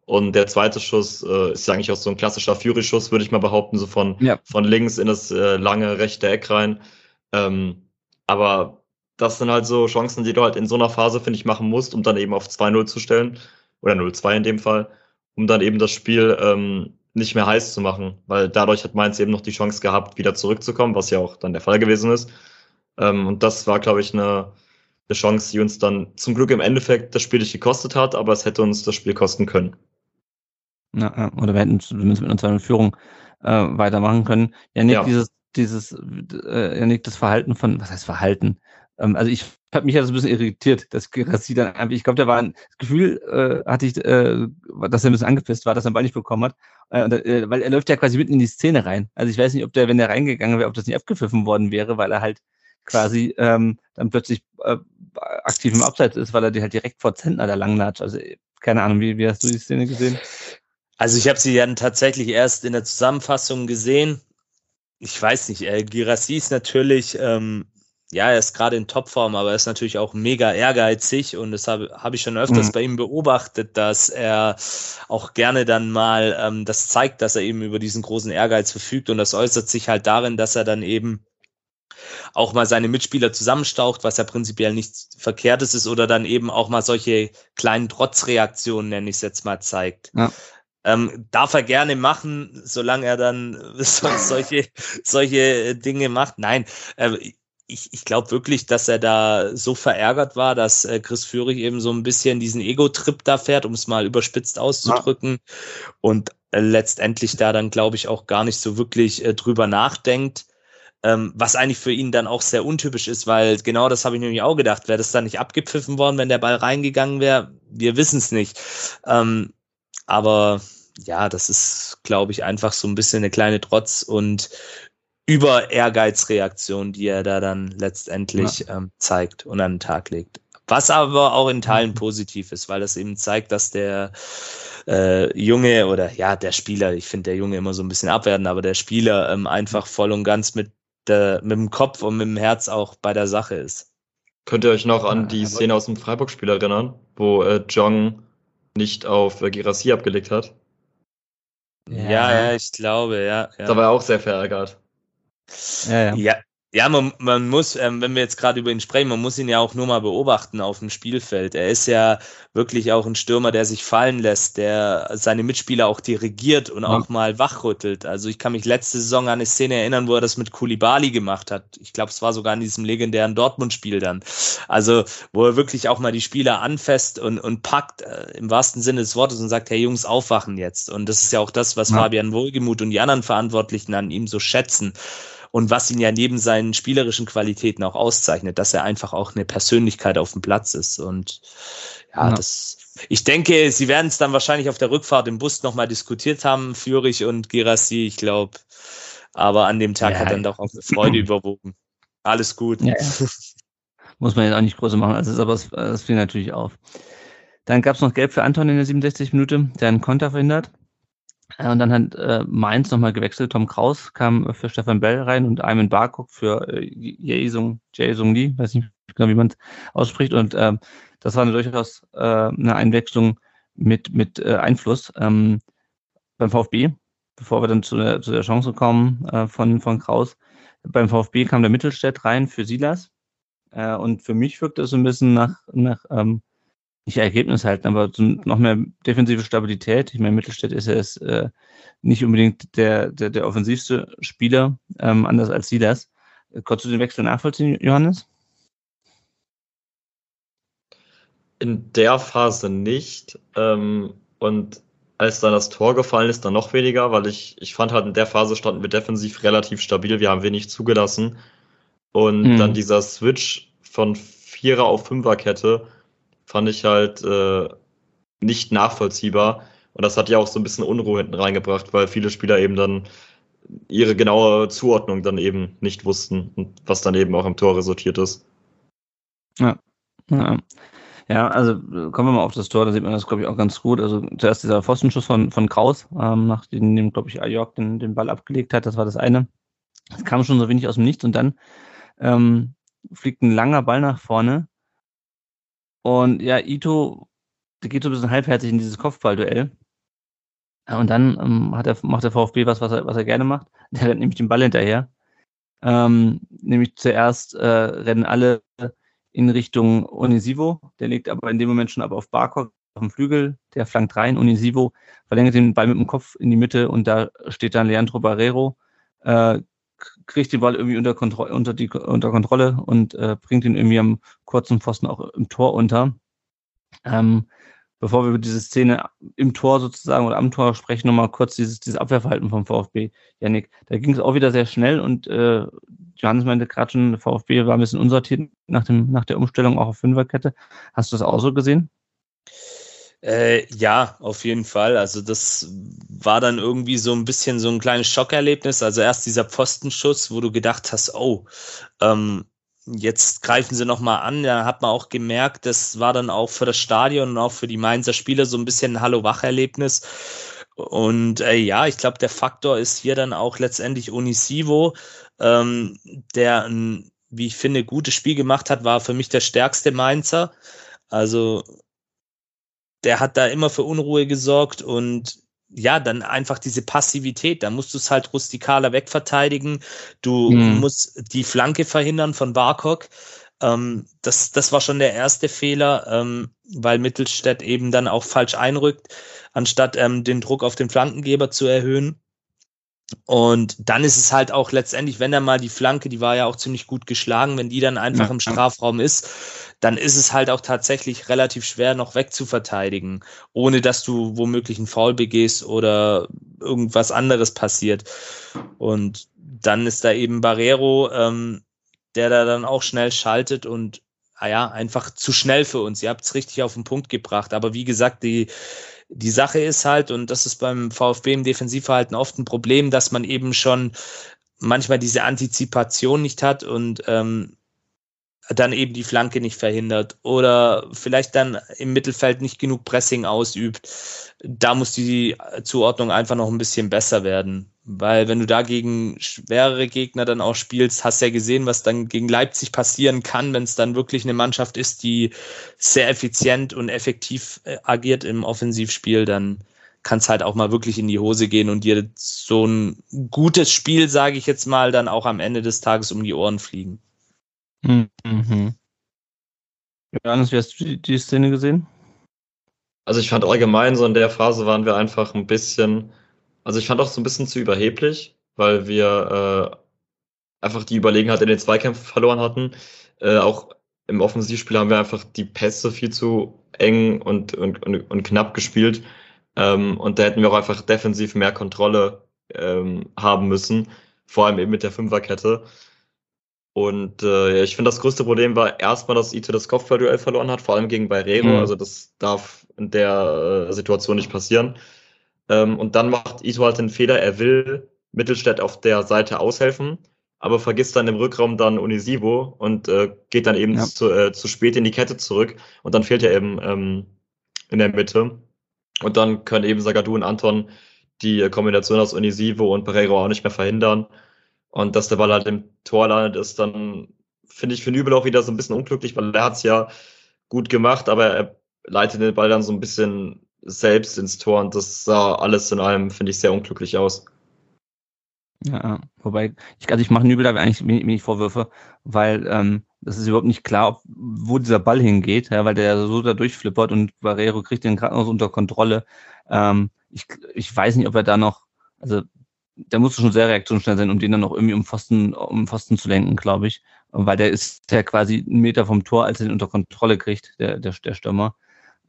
Und der zweite Schuss äh, ist ja eigentlich auch so ein klassischer Fury-Schuss, würde ich mal behaupten, so von, ja. von links in das äh, lange rechte Eck rein. Ähm, aber das sind halt so Chancen, die du halt in so einer Phase, finde ich, machen musst, um dann eben auf 2-0 zu stellen. Oder 0-2 in dem Fall um dann eben das Spiel ähm, nicht mehr heiß zu machen, weil dadurch hat Mainz eben noch die Chance gehabt, wieder zurückzukommen, was ja auch dann der Fall gewesen ist. Ähm, und das war, glaube ich, eine, eine Chance, die uns dann zum Glück im Endeffekt das Spiel nicht gekostet hat, aber es hätte uns das Spiel kosten können. Ja, oder wir hätten zumindest mit zweiten Führung äh, weitermachen können. Ja, Nick, ja. dieses, dieses, äh, ja, Nick, das Verhalten von, was heißt Verhalten? Ähm, also ich habe mich ja so ein bisschen irritiert, dass Gerassi dann einfach, ich glaube, da war ein Gefühl, äh, hatte ich, äh, dass er ein bisschen angepisst war, dass er einen Ball nicht bekommen hat, äh, äh, weil er läuft ja quasi mitten in die Szene rein. Also ich weiß nicht, ob der, wenn der reingegangen wäre, ob das nicht abgepfiffen worden wäre, weil er halt quasi ähm, dann plötzlich äh, aktiv im Abseits ist, weil er die halt direkt vor Zentner da langlatscht. Also keine Ahnung, wie, wie hast du die Szene gesehen? Also ich habe sie dann tatsächlich erst in der Zusammenfassung gesehen. Ich weiß nicht, äh, Girassi ist natürlich ähm, ja, er ist gerade in Topform, aber er ist natürlich auch mega ehrgeizig und das habe hab ich schon öfters mhm. bei ihm beobachtet, dass er auch gerne dann mal ähm, das zeigt, dass er eben über diesen großen Ehrgeiz verfügt und das äußert sich halt darin, dass er dann eben auch mal seine Mitspieler zusammenstaucht, was ja prinzipiell nichts Verkehrtes ist, oder dann eben auch mal solche kleinen Trotzreaktionen, nenne ich es jetzt mal, zeigt. Ja. Ähm, darf er gerne machen, solange er dann [LAUGHS] solche, solche Dinge macht. Nein, äh, ich, ich glaube wirklich, dass er da so verärgert war, dass äh, Chris Führig eben so ein bisschen diesen Ego-Trip da fährt, um es mal überspitzt auszudrücken. Ja. Und äh, letztendlich da dann, glaube ich, auch gar nicht so wirklich äh, drüber nachdenkt. Ähm, was eigentlich für ihn dann auch sehr untypisch ist, weil genau das habe ich nämlich auch gedacht. Wäre das dann nicht abgepfiffen worden, wenn der Ball reingegangen wäre? Wir wissen es nicht. Ähm, aber ja, das ist, glaube ich, einfach so ein bisschen eine kleine Trotz und über Ehrgeizreaktion, die er da dann letztendlich ja. ähm, zeigt und an den Tag legt. Was aber auch in Teilen mhm. positiv ist, weil das eben zeigt, dass der äh, Junge oder ja, der Spieler, ich finde der Junge immer so ein bisschen abwerten, aber der Spieler ähm, einfach voll und ganz mit, der, mit dem Kopf und mit dem Herz auch bei der Sache ist. Könnt ihr euch noch an die Szene aus dem Freiburg-Spiel erinnern, wo äh, Jong nicht auf äh, Girassi abgelegt hat? Ja, ja, ich glaube, ja. ja. Da war er auch sehr verärgert. Ja, ja, man, man muss, ähm, wenn wir jetzt gerade über ihn sprechen, man muss ihn ja auch nur mal beobachten auf dem Spielfeld. Er ist ja wirklich auch ein Stürmer, der sich fallen lässt, der seine Mitspieler auch dirigiert und ja. auch mal wachrüttelt. Also ich kann mich letzte Saison an eine Szene erinnern, wo er das mit Kulibali gemacht hat. Ich glaube, es war sogar in diesem legendären Dortmund-Spiel dann. Also, wo er wirklich auch mal die Spieler anfasst und, und packt, äh, im wahrsten Sinne des Wortes und sagt, hey Jungs, aufwachen jetzt. Und das ist ja auch das, was ja. Fabian Wohlgemuth und die anderen Verantwortlichen an ihm so schätzen und was ihn ja neben seinen spielerischen Qualitäten auch auszeichnet, dass er einfach auch eine Persönlichkeit auf dem Platz ist. Und ja, ja. das, ich denke, sie werden es dann wahrscheinlich auf der Rückfahrt im Bus nochmal diskutiert haben, Führig und Gerassi, ich glaube. Aber an dem Tag ja, hat dann doch auch Freude [CLEARS THROAT] überwogen. Alles gut. Ja, [LAUGHS] Muss man jetzt auch nicht groß machen, also, aber es, es fiel natürlich auf. Dann gab es noch Gelb für Anton in der 67 Minute, der einen Konter verhindert. Äh, und dann hat äh, Mainz nochmal gewechselt. Tom Kraus kam für Stefan Bell rein und Ayman Barkok für äh, Jason, Jason Lee, weiß nicht genau, wie man es ausspricht. Und ähm, das war eine durchaus äh, eine Einwechslung mit, mit äh, Einfluss ähm, beim VfB, bevor wir dann zu der, zu der Chance kommen äh, von, von Kraus. Beim VfB kam der Mittelstädt rein für Silas. Äh, und für mich wirkt es so ein bisschen nach, nach ähm, nicht Ergebnis halten, aber noch mehr defensive Stabilität. Ich meine, Mittelstädt ist ja ist, äh, nicht unbedingt der, der, der offensivste Spieler, ähm, anders als sie das. Konntest du den Wechsel nachvollziehen, Johannes? In der Phase nicht. Ähm, und als dann das Tor gefallen ist, dann noch weniger, weil ich, ich fand halt in der Phase standen wir defensiv relativ stabil, wir haben wenig zugelassen. Und mhm. dann dieser Switch von Vierer auf Fünferkette, fand ich halt äh, nicht nachvollziehbar. Und das hat ja auch so ein bisschen Unruhe hinten reingebracht, weil viele Spieler eben dann ihre genaue Zuordnung dann eben nicht wussten und was dann eben auch im Tor resultiert ist. Ja. Ja, ja also kommen wir mal auf das Tor, da sieht man das, glaube ich, auch ganz gut. Also zuerst dieser Pfostenschuss von, von Kraus, ähm, nachdem, glaube ich, Ajork den, den Ball abgelegt hat, das war das eine. Es kam schon so wenig aus dem Nichts und dann ähm, fliegt ein langer Ball nach vorne und ja, Ito der geht so ein bisschen halbherzig in dieses Kopfballduell. Und dann ähm, hat er, macht der VfB was, was er, was er gerne macht. [LAUGHS] Der rennt nämlich den Ball hinterher. Ähm, nämlich zuerst äh, rennen alle in Richtung Onisivo. Der legt aber in dem Moment schon aber auf Barkok auf dem Flügel. Der flankt rein. Onisivo verlängert den Ball mit dem Kopf in die Mitte und da steht dann Leandro Barrero. Äh, kriegt die Ball irgendwie unter, Kontro unter, die, unter Kontrolle und äh, bringt ihn irgendwie am kurzen Pfosten auch im Tor unter. Ähm, bevor wir über diese Szene im Tor sozusagen oder am Tor sprechen, nochmal kurz dieses, dieses Abwehrverhalten vom VfB. Janik, da ging es auch wieder sehr schnell und äh, Johannes meinte gerade schon, VfB war ein bisschen unsortiert nach, dem, nach der Umstellung auch auf Fünferkette. Hast du das auch so gesehen? Äh, ja, auf jeden Fall. Also das war dann irgendwie so ein bisschen so ein kleines Schockerlebnis. Also erst dieser Pfostenschuss, wo du gedacht hast, oh, ähm, jetzt greifen sie nochmal an. Da hat man auch gemerkt, das war dann auch für das Stadion und auch für die Mainzer Spieler so ein bisschen ein Hallo-Wach-Erlebnis. Und äh, ja, ich glaube, der Faktor ist hier dann auch letztendlich Unisivo, ähm, der wie ich finde, gutes Spiel gemacht hat, war für mich der stärkste Mainzer. Also der hat da immer für Unruhe gesorgt und ja, dann einfach diese Passivität, da musst du es halt rustikaler wegverteidigen. Du mhm. musst die Flanke verhindern von Barkok. Ähm, das, das war schon der erste Fehler, ähm, weil Mittelstädt eben dann auch falsch einrückt, anstatt ähm, den Druck auf den Flankengeber zu erhöhen. Und dann ist es halt auch letztendlich, wenn er mal die Flanke, die war ja auch ziemlich gut geschlagen, wenn die dann einfach ja. im Strafraum ist, dann ist es halt auch tatsächlich relativ schwer noch wegzuverteidigen, ohne dass du womöglich einen Foul begehst oder irgendwas anderes passiert. Und dann ist da eben Barrero, ähm, der da dann auch schnell schaltet und ah ja, einfach zu schnell für uns. Ihr habt es richtig auf den Punkt gebracht. Aber wie gesagt, die, die Sache ist halt, und das ist beim VfB im Defensivverhalten oft ein Problem, dass man eben schon manchmal diese Antizipation nicht hat und ähm, dann eben die Flanke nicht verhindert oder vielleicht dann im Mittelfeld nicht genug Pressing ausübt. Da muss die Zuordnung einfach noch ein bisschen besser werden. Weil wenn du da gegen schwerere Gegner dann auch spielst, hast ja gesehen, was dann gegen Leipzig passieren kann, wenn es dann wirklich eine Mannschaft ist, die sehr effizient und effektiv äh, agiert im Offensivspiel, dann kann es halt auch mal wirklich in die Hose gehen und dir so ein gutes Spiel, sage ich jetzt mal, dann auch am Ende des Tages um die Ohren fliegen. Mhm. Johannes, wie hast du die, die Szene gesehen? Also ich fand allgemein so in der Phase waren wir einfach ein bisschen, also ich fand auch so ein bisschen zu überheblich, weil wir äh, einfach die Überlegenheit in den Zweikämpfen verloren hatten. Äh, auch im Offensivspiel haben wir einfach die Pässe viel zu eng und, und, und, und knapp gespielt. Ähm, und da hätten wir auch einfach defensiv mehr Kontrolle ähm, haben müssen, vor allem eben mit der Fünferkette. Und äh, ich finde, das größte Problem war erstmal, dass Ito das Kopfballduell verloren hat, vor allem gegen Barrero. Mhm. Also das darf in der äh, Situation nicht passieren. Ähm, und dann macht Ito halt den Fehler, er will Mittelstädt auf der Seite aushelfen, aber vergisst dann im Rückraum dann Unisivo und äh, geht dann eben ja. zu, äh, zu spät in die Kette zurück. Und dann fehlt er eben ähm, in der Mitte. Und dann können eben Sagadu und Anton die Kombination aus Unisivo und Barrero auch nicht mehr verhindern. Und dass der Ball halt im Tor landet, ist dann, finde ich, für Nübel auch wieder so ein bisschen unglücklich, weil er hat es ja gut gemacht, aber er leitet den Ball dann so ein bisschen selbst ins Tor und das sah alles in allem, finde ich, sehr unglücklich aus. Ja, wobei, ich, also ich mache Nübel da eigentlich wenig, Vorwürfe, weil ähm, das ist überhaupt nicht klar, ob, wo dieser Ball hingeht, ja, weil der so da durchflippert und Barrero kriegt den gerade noch so unter Kontrolle. Ähm, ich, ich weiß nicht, ob er da noch, also der musste schon sehr reaktionsschnell sein, um den dann noch irgendwie um Pfosten, um Pfosten zu lenken, glaube ich. Weil der ist ja quasi einen Meter vom Tor, als er den unter Kontrolle kriegt, der, der, der Stürmer.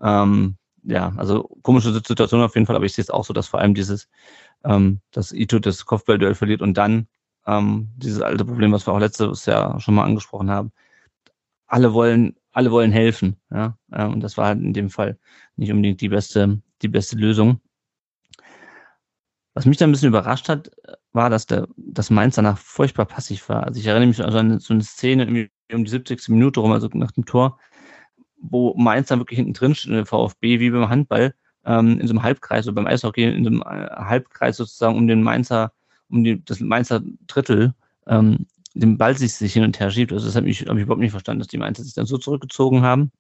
Ähm, ja, also komische Situation auf jeden Fall, aber ich sehe es auch so, dass vor allem dieses, ähm, dass Ito das Kopfballduell verliert und dann ähm, dieses alte Problem, was wir auch letztes Jahr schon mal angesprochen haben. Alle wollen, alle wollen helfen, ja. Ähm, und das war halt in dem Fall nicht unbedingt die beste, die beste Lösung. Was mich da ein bisschen überrascht hat, war, dass der, dass Mainz danach furchtbar passiv war. Also ich erinnere mich an so eine Szene um die 70. Minute rum, also nach dem Tor, wo Mainz dann wirklich hinten drin steht in der VfB, wie beim Handball, ähm, in so einem Halbkreis oder beim Eishockey in so einem äh, Halbkreis sozusagen um den Mainzer, um die, das Mainzer Drittel, ähm, den Ball sich, sich hin und her schiebt. Also das habe ich, hab ich überhaupt nicht verstanden, dass die Mainzer sich dann so zurückgezogen haben.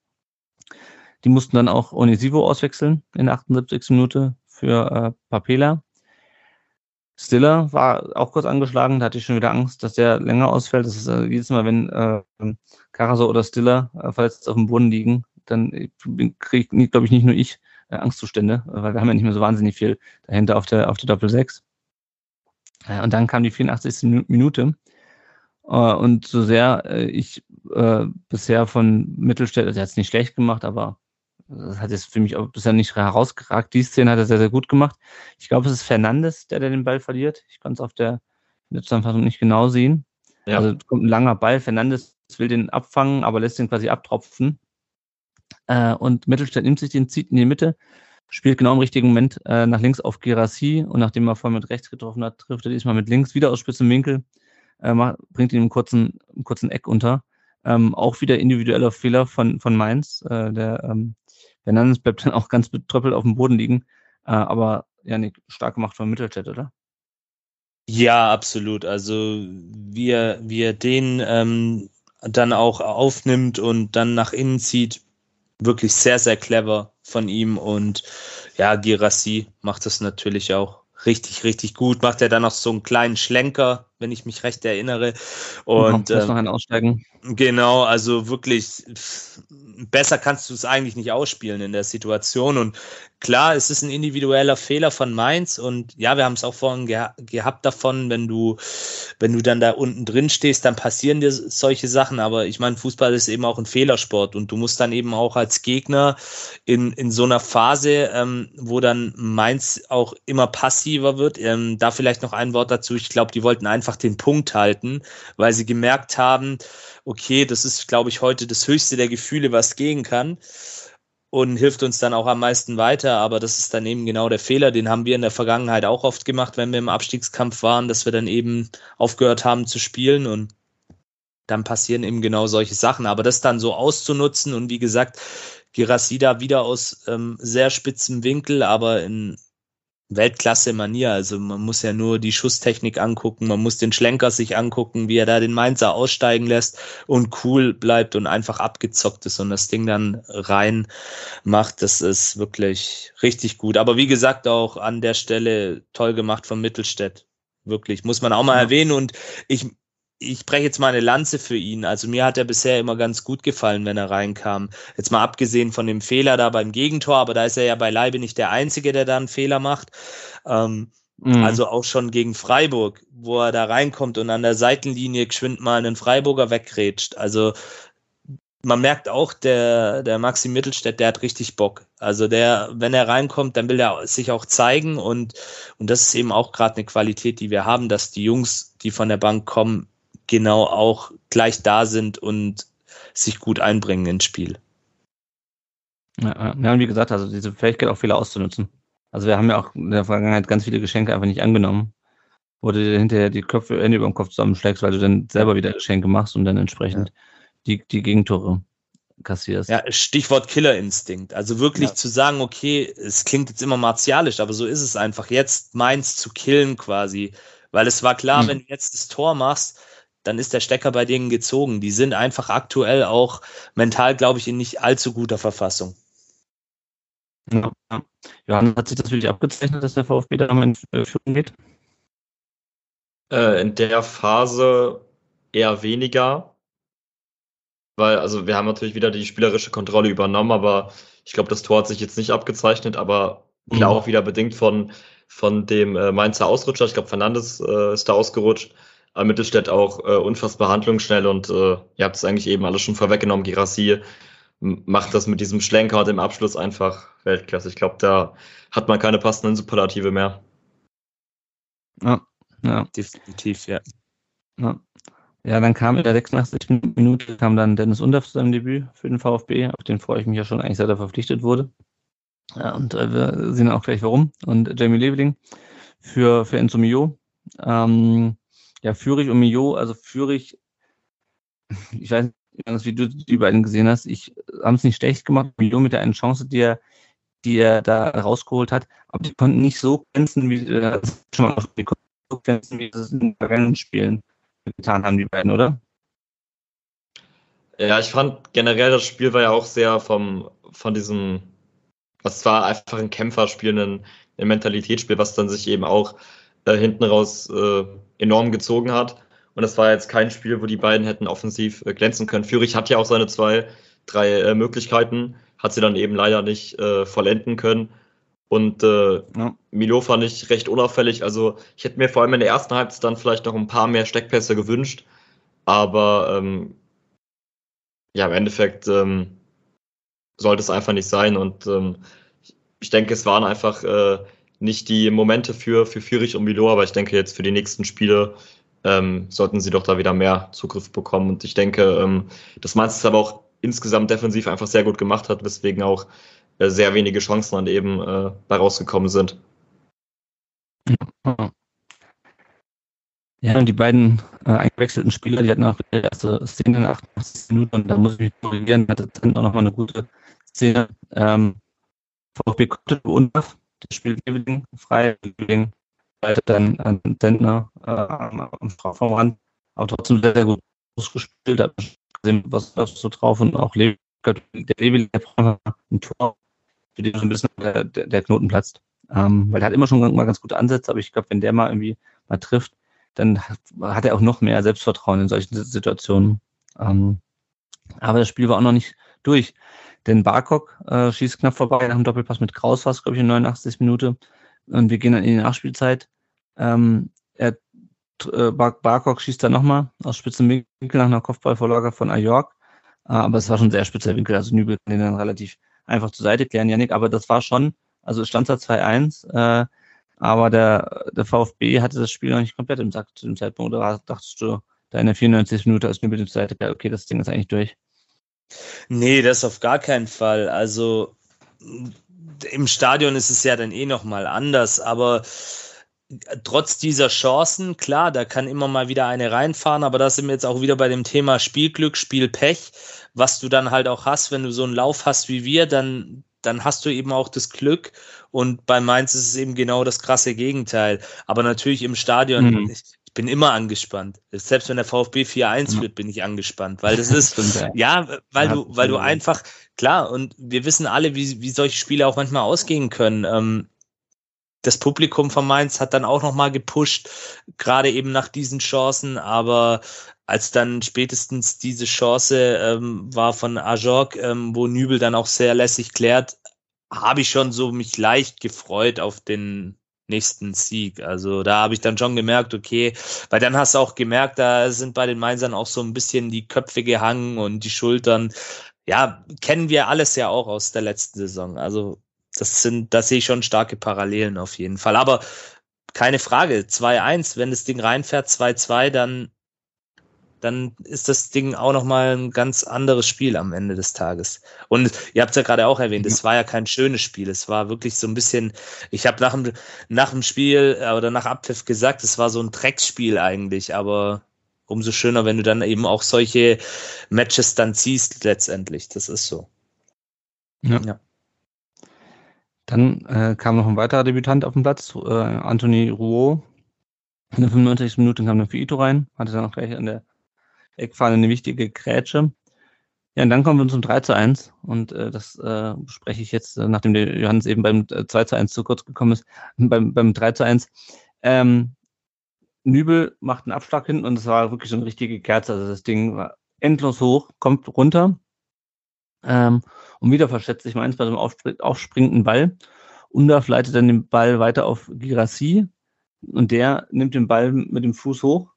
Die mussten dann auch Onisivo auswechseln in der 78. Minute für äh, Papela. Stiller war auch kurz angeschlagen, da hatte ich schon wieder Angst, dass der länger ausfällt. Das ist äh, jedes Mal, wenn äh, Karaso oder Stiller äh, verletzt auf dem Boden liegen, dann kriegt, glaube ich, nicht nur ich äh, Angstzustände, weil wir haben ja nicht mehr so wahnsinnig viel dahinter auf der, auf der Doppel 6. Äh, und dann kam die 84. Minute. Äh, und so sehr äh, ich äh, bisher von Mittelstädt, also er hat nicht schlecht gemacht, aber das hat jetzt für mich auch bisher nicht herausgeragt. Die Szene hat er sehr, sehr gut gemacht. Ich glaube, es ist Fernandes, der, der den Ball verliert. Ich kann es auf der Zusammenfassung nicht genau sehen. Ja. Also kommt ein langer Ball. Fernandes will den abfangen, aber lässt den quasi abtropfen. Äh, und Mittelstädt nimmt sich den, zieht in die Mitte, spielt genau im richtigen Moment äh, nach links auf Gerassi und nachdem er vorher mit rechts getroffen hat, trifft er diesmal mit links wieder aus spitzem Winkel, äh, macht, bringt ihn im kurzen, im kurzen Eck unter. Ähm, auch wieder individueller Fehler von, von Mainz. Äh, der ähm, Fernandes bleibt dann auch ganz betröppelt auf dem Boden liegen. Äh, aber ja, nee, stark gemacht von Mittelstädt, oder? Ja, absolut. Also wie er, wie er den ähm, dann auch aufnimmt und dann nach innen zieht, wirklich sehr, sehr clever von ihm. Und ja, Girassi macht das natürlich auch richtig, richtig gut. Macht er dann noch so einen kleinen Schlenker, wenn ich mich recht erinnere. Und ja, noch ein Aussteigen. Genau, also wirklich besser kannst du es eigentlich nicht ausspielen in der Situation. Und klar, es ist ein individueller Fehler von Mainz. Und ja, wir haben es auch vorhin geha gehabt davon, wenn du, wenn du dann da unten drin stehst, dann passieren dir solche Sachen. Aber ich meine, Fußball ist eben auch ein Fehlersport. Und du musst dann eben auch als Gegner in, in so einer Phase, ähm, wo dann Mainz auch immer passiver wird, ähm, da vielleicht noch ein Wort dazu. Ich glaube, die wollten einfach den Punkt halten, weil sie gemerkt haben, okay, das ist, glaube ich, heute das höchste der Gefühle, was gehen kann und hilft uns dann auch am meisten weiter. Aber das ist dann eben genau der Fehler. Den haben wir in der Vergangenheit auch oft gemacht, wenn wir im Abstiegskampf waren, dass wir dann eben aufgehört haben zu spielen und dann passieren eben genau solche Sachen. Aber das dann so auszunutzen und wie gesagt, Girasida wieder aus ähm, sehr spitzem Winkel, aber in Weltklasse-Manier. Also man muss ja nur die Schusstechnik angucken, man muss den Schlenker sich angucken, wie er da den Mainzer aussteigen lässt und cool bleibt und einfach abgezockt ist und das Ding dann rein macht. Das ist wirklich richtig gut. Aber wie gesagt, auch an der Stelle toll gemacht von Mittelstädt. Wirklich, muss man auch mal erwähnen. Und ich ich breche jetzt mal eine Lanze für ihn. Also mir hat er bisher immer ganz gut gefallen, wenn er reinkam. Jetzt mal abgesehen von dem Fehler da beim Gegentor, aber da ist er ja beileibe nicht der Einzige, der da einen Fehler macht. Ähm, mhm. Also auch schon gegen Freiburg, wo er da reinkommt und an der Seitenlinie geschwind mal einen Freiburger wegrätscht. Also man merkt auch, der, der Maxi Mittelstädt, der hat richtig Bock. Also der, wenn er reinkommt, dann will er sich auch zeigen und, und das ist eben auch gerade eine Qualität, die wir haben, dass die Jungs, die von der Bank kommen, genau auch gleich da sind und sich gut einbringen ins Spiel. Ja, ja, wie gesagt, also diese Fähigkeit auch Fehler auszunutzen. Also wir haben ja auch in der Vergangenheit ganz viele Geschenke einfach nicht angenommen, wo du dir hinterher die Köpfe Hände über den Kopf zusammenschlägst, weil du dann selber wieder Geschenke machst und dann entsprechend ja. die, die Gegentore kassierst. Ja, Stichwort Killerinstinkt. Also wirklich ja. zu sagen, okay, es klingt jetzt immer martialisch, aber so ist es einfach. Jetzt meins zu killen quasi. Weil es war klar, hm. wenn du jetzt das Tor machst, dann ist der Stecker bei denen gezogen. Die sind einfach aktuell auch mental, glaube ich, in nicht allzu guter Verfassung. Ja. Johannes, hat sich das wirklich abgezeichnet, dass der VfB da in äh, Führung geht? Äh, in der Phase eher weniger. Weil, also wir haben natürlich wieder die spielerische Kontrolle übernommen, aber ich glaube, das Tor hat sich jetzt nicht abgezeichnet, aber klar mhm. auch wieder bedingt von, von dem äh, Mainzer Ausrutscher. Ich glaube, Fernandes äh, ist da ausgerutscht. Aber Mittelstädt auch äh, unfassbar handlungsschnell und äh, ihr habt es eigentlich eben alles schon vorweggenommen. Girassi macht das mit diesem Schlenker und dem Abschluss einfach Weltklasse. Ich glaube, da hat man keine passenden Superlative mehr. Ja, ja. Definitiv, ja. ja. Ja, dann kam in der 86. Minute kam dann Dennis Undorf zu seinem Debüt für den VfB, auf den freue ich mich ja schon eigentlich, seit er verpflichtet wurde. Ja, und äh, wir sehen auch gleich warum. Und Jamie Leveling für, für Enzo Mio. Ähm, ja, Fürich und Mio, also Fürich, ich weiß nicht, wie du die beiden gesehen hast, ich haben es nicht schlecht gemacht. Mio mit der einen Chance, die er, die er da rausgeholt hat, aber die konnten nicht so glänzen, wie äh, schon mal die konnten in den vergangenen Spielen getan haben, die beiden, oder? Ja, ich fand generell das Spiel war ja auch sehr vom, von diesem, was war einfach ein Kämpferspiel, ein, ein Mentalitätsspiel, was dann sich eben auch äh, hinten raus äh, enorm gezogen hat. Und das war jetzt kein Spiel, wo die beiden hätten offensiv äh, glänzen können. Fürich hat ja auch seine zwei, drei äh, Möglichkeiten, hat sie dann eben leider nicht äh, vollenden können. Und äh, ja. Milo fand ich recht unauffällig. Also ich hätte mir vor allem in der ersten Halbzeit dann vielleicht noch ein paar mehr Steckpässe gewünscht. Aber ähm, ja, im Endeffekt ähm, sollte es einfach nicht sein. Und ähm, ich denke, es waren einfach äh, nicht die Momente für, für Fürich und Milo, aber ich denke jetzt für die nächsten Spiele ähm, sollten sie doch da wieder mehr Zugriff bekommen. Und ich denke, ähm, dass Mainz es aber auch insgesamt defensiv einfach sehr gut gemacht hat, weswegen auch äh, sehr wenige Chancen dann eben äh, bei rausgekommen sind. Ja, und die beiden äh, eingewechselten Spieler, die hatten auch die erste Szene in 88 Minuten und da muss ich mich korrigieren, hatte dann auch nochmal eine gute Szene. Ähm, VfB konnte Undorf, der spielt Eveling frei, Eveling dann an Sendner äh, am Strafraumrand, aber trotzdem sehr, sehr gut gespielt, hat gesehen, was da so drauf und auch der Eveling, der braucht ein Tor, für den so ein bisschen der, der, Knoten platzt. Ähm, weil er hat immer schon mal ganz gute Ansätze, aber ich glaube, wenn der mal irgendwie mal trifft, dann hat er auch noch mehr Selbstvertrauen in solchen Situationen. Ähm, aber das Spiel war auch noch nicht durch. Denn Barkok äh, schießt knapp vorbei nach dem Doppelpass mit Kraus, was glaube ich in 89 Minute. Und wir gehen dann in die Nachspielzeit. Ähm, er, äh, Bar Barkok schießt dann nochmal aus spitzen Winkel nach einer Kopfballvorlage von Ajork. Äh, aber es war schon ein sehr spitzer Winkel. Also Nübel kann den dann relativ einfach zur Seite klären, Janik. Aber das war schon, also es stand da 2-1. Äh, aber der, der VfB hatte das Spiel noch nicht komplett im Sack zu dem Zeitpunkt. Oder dachtest du, da in der 94. Minute als Nübel zur Seite, okay, das Ding ist eigentlich durch? Nee, das auf gar keinen Fall. Also im Stadion ist es ja dann eh nochmal anders, aber trotz dieser Chancen, klar, da kann immer mal wieder eine reinfahren, aber da sind wir jetzt auch wieder bei dem Thema Spielglück, Spielpech, was du dann halt auch hast, wenn du so einen Lauf hast wie wir, dann, dann hast du eben auch das Glück und bei Mainz ist es eben genau das krasse Gegenteil. Aber natürlich im Stadion, mhm. ich, bin immer angespannt. Selbst wenn der VfB 4-1 führt, bin ich angespannt, weil das ist, [LAUGHS] ja, weil du, weil du einfach, klar, und wir wissen alle, wie, wie solche Spiele auch manchmal ausgehen können. Ähm, das Publikum von Mainz hat dann auch nochmal gepusht, gerade eben nach diesen Chancen, aber als dann spätestens diese Chance ähm, war von Ajork, ähm, wo Nübel dann auch sehr lässig klärt, habe ich schon so mich leicht gefreut auf den nächsten Sieg. Also da habe ich dann schon gemerkt, okay, weil dann hast du auch gemerkt, da sind bei den Mainzern auch so ein bisschen die Köpfe gehangen und die Schultern. Ja, kennen wir alles ja auch aus der letzten Saison. Also das sind, da sehe ich schon starke Parallelen auf jeden Fall. Aber keine Frage, 2-1, wenn das Ding reinfährt, 2-2, dann dann ist das Ding auch nochmal ein ganz anderes Spiel am Ende des Tages. Und ihr habt es ja gerade auch erwähnt, es war ja kein schönes Spiel. Es war wirklich so ein bisschen, ich habe nach dem, nach dem Spiel äh, oder nach Abpfiff gesagt, es war so ein Drecksspiel eigentlich, aber umso schöner, wenn du dann eben auch solche Matches dann ziehst letztendlich. Das ist so. Ja. ja. Dann äh, kam noch ein weiterer Debütant auf den Platz, äh, Anthony Rouault. In der 95. Minute kam dann für Ito rein, hatte dann auch gleich an der Eckfahne eine wichtige Grätsche. Ja, und dann kommen wir zum 3 zu 1 und äh, das äh, bespreche ich jetzt, äh, nachdem der Johannes eben beim 2 äh, zu 1 zu kurz gekommen ist, [LAUGHS] beim, beim 3 zu 1. Ähm, Nübel macht einen Abschlag hin und es war wirklich so eine richtige Kerze. Also das Ding war endlos hoch, kommt runter ähm, und wieder verschätzt sich meins bei so einem aufspr aufspringenden Ball. Undorf leitet dann den Ball weiter auf Girassi und der nimmt den Ball mit dem Fuß hoch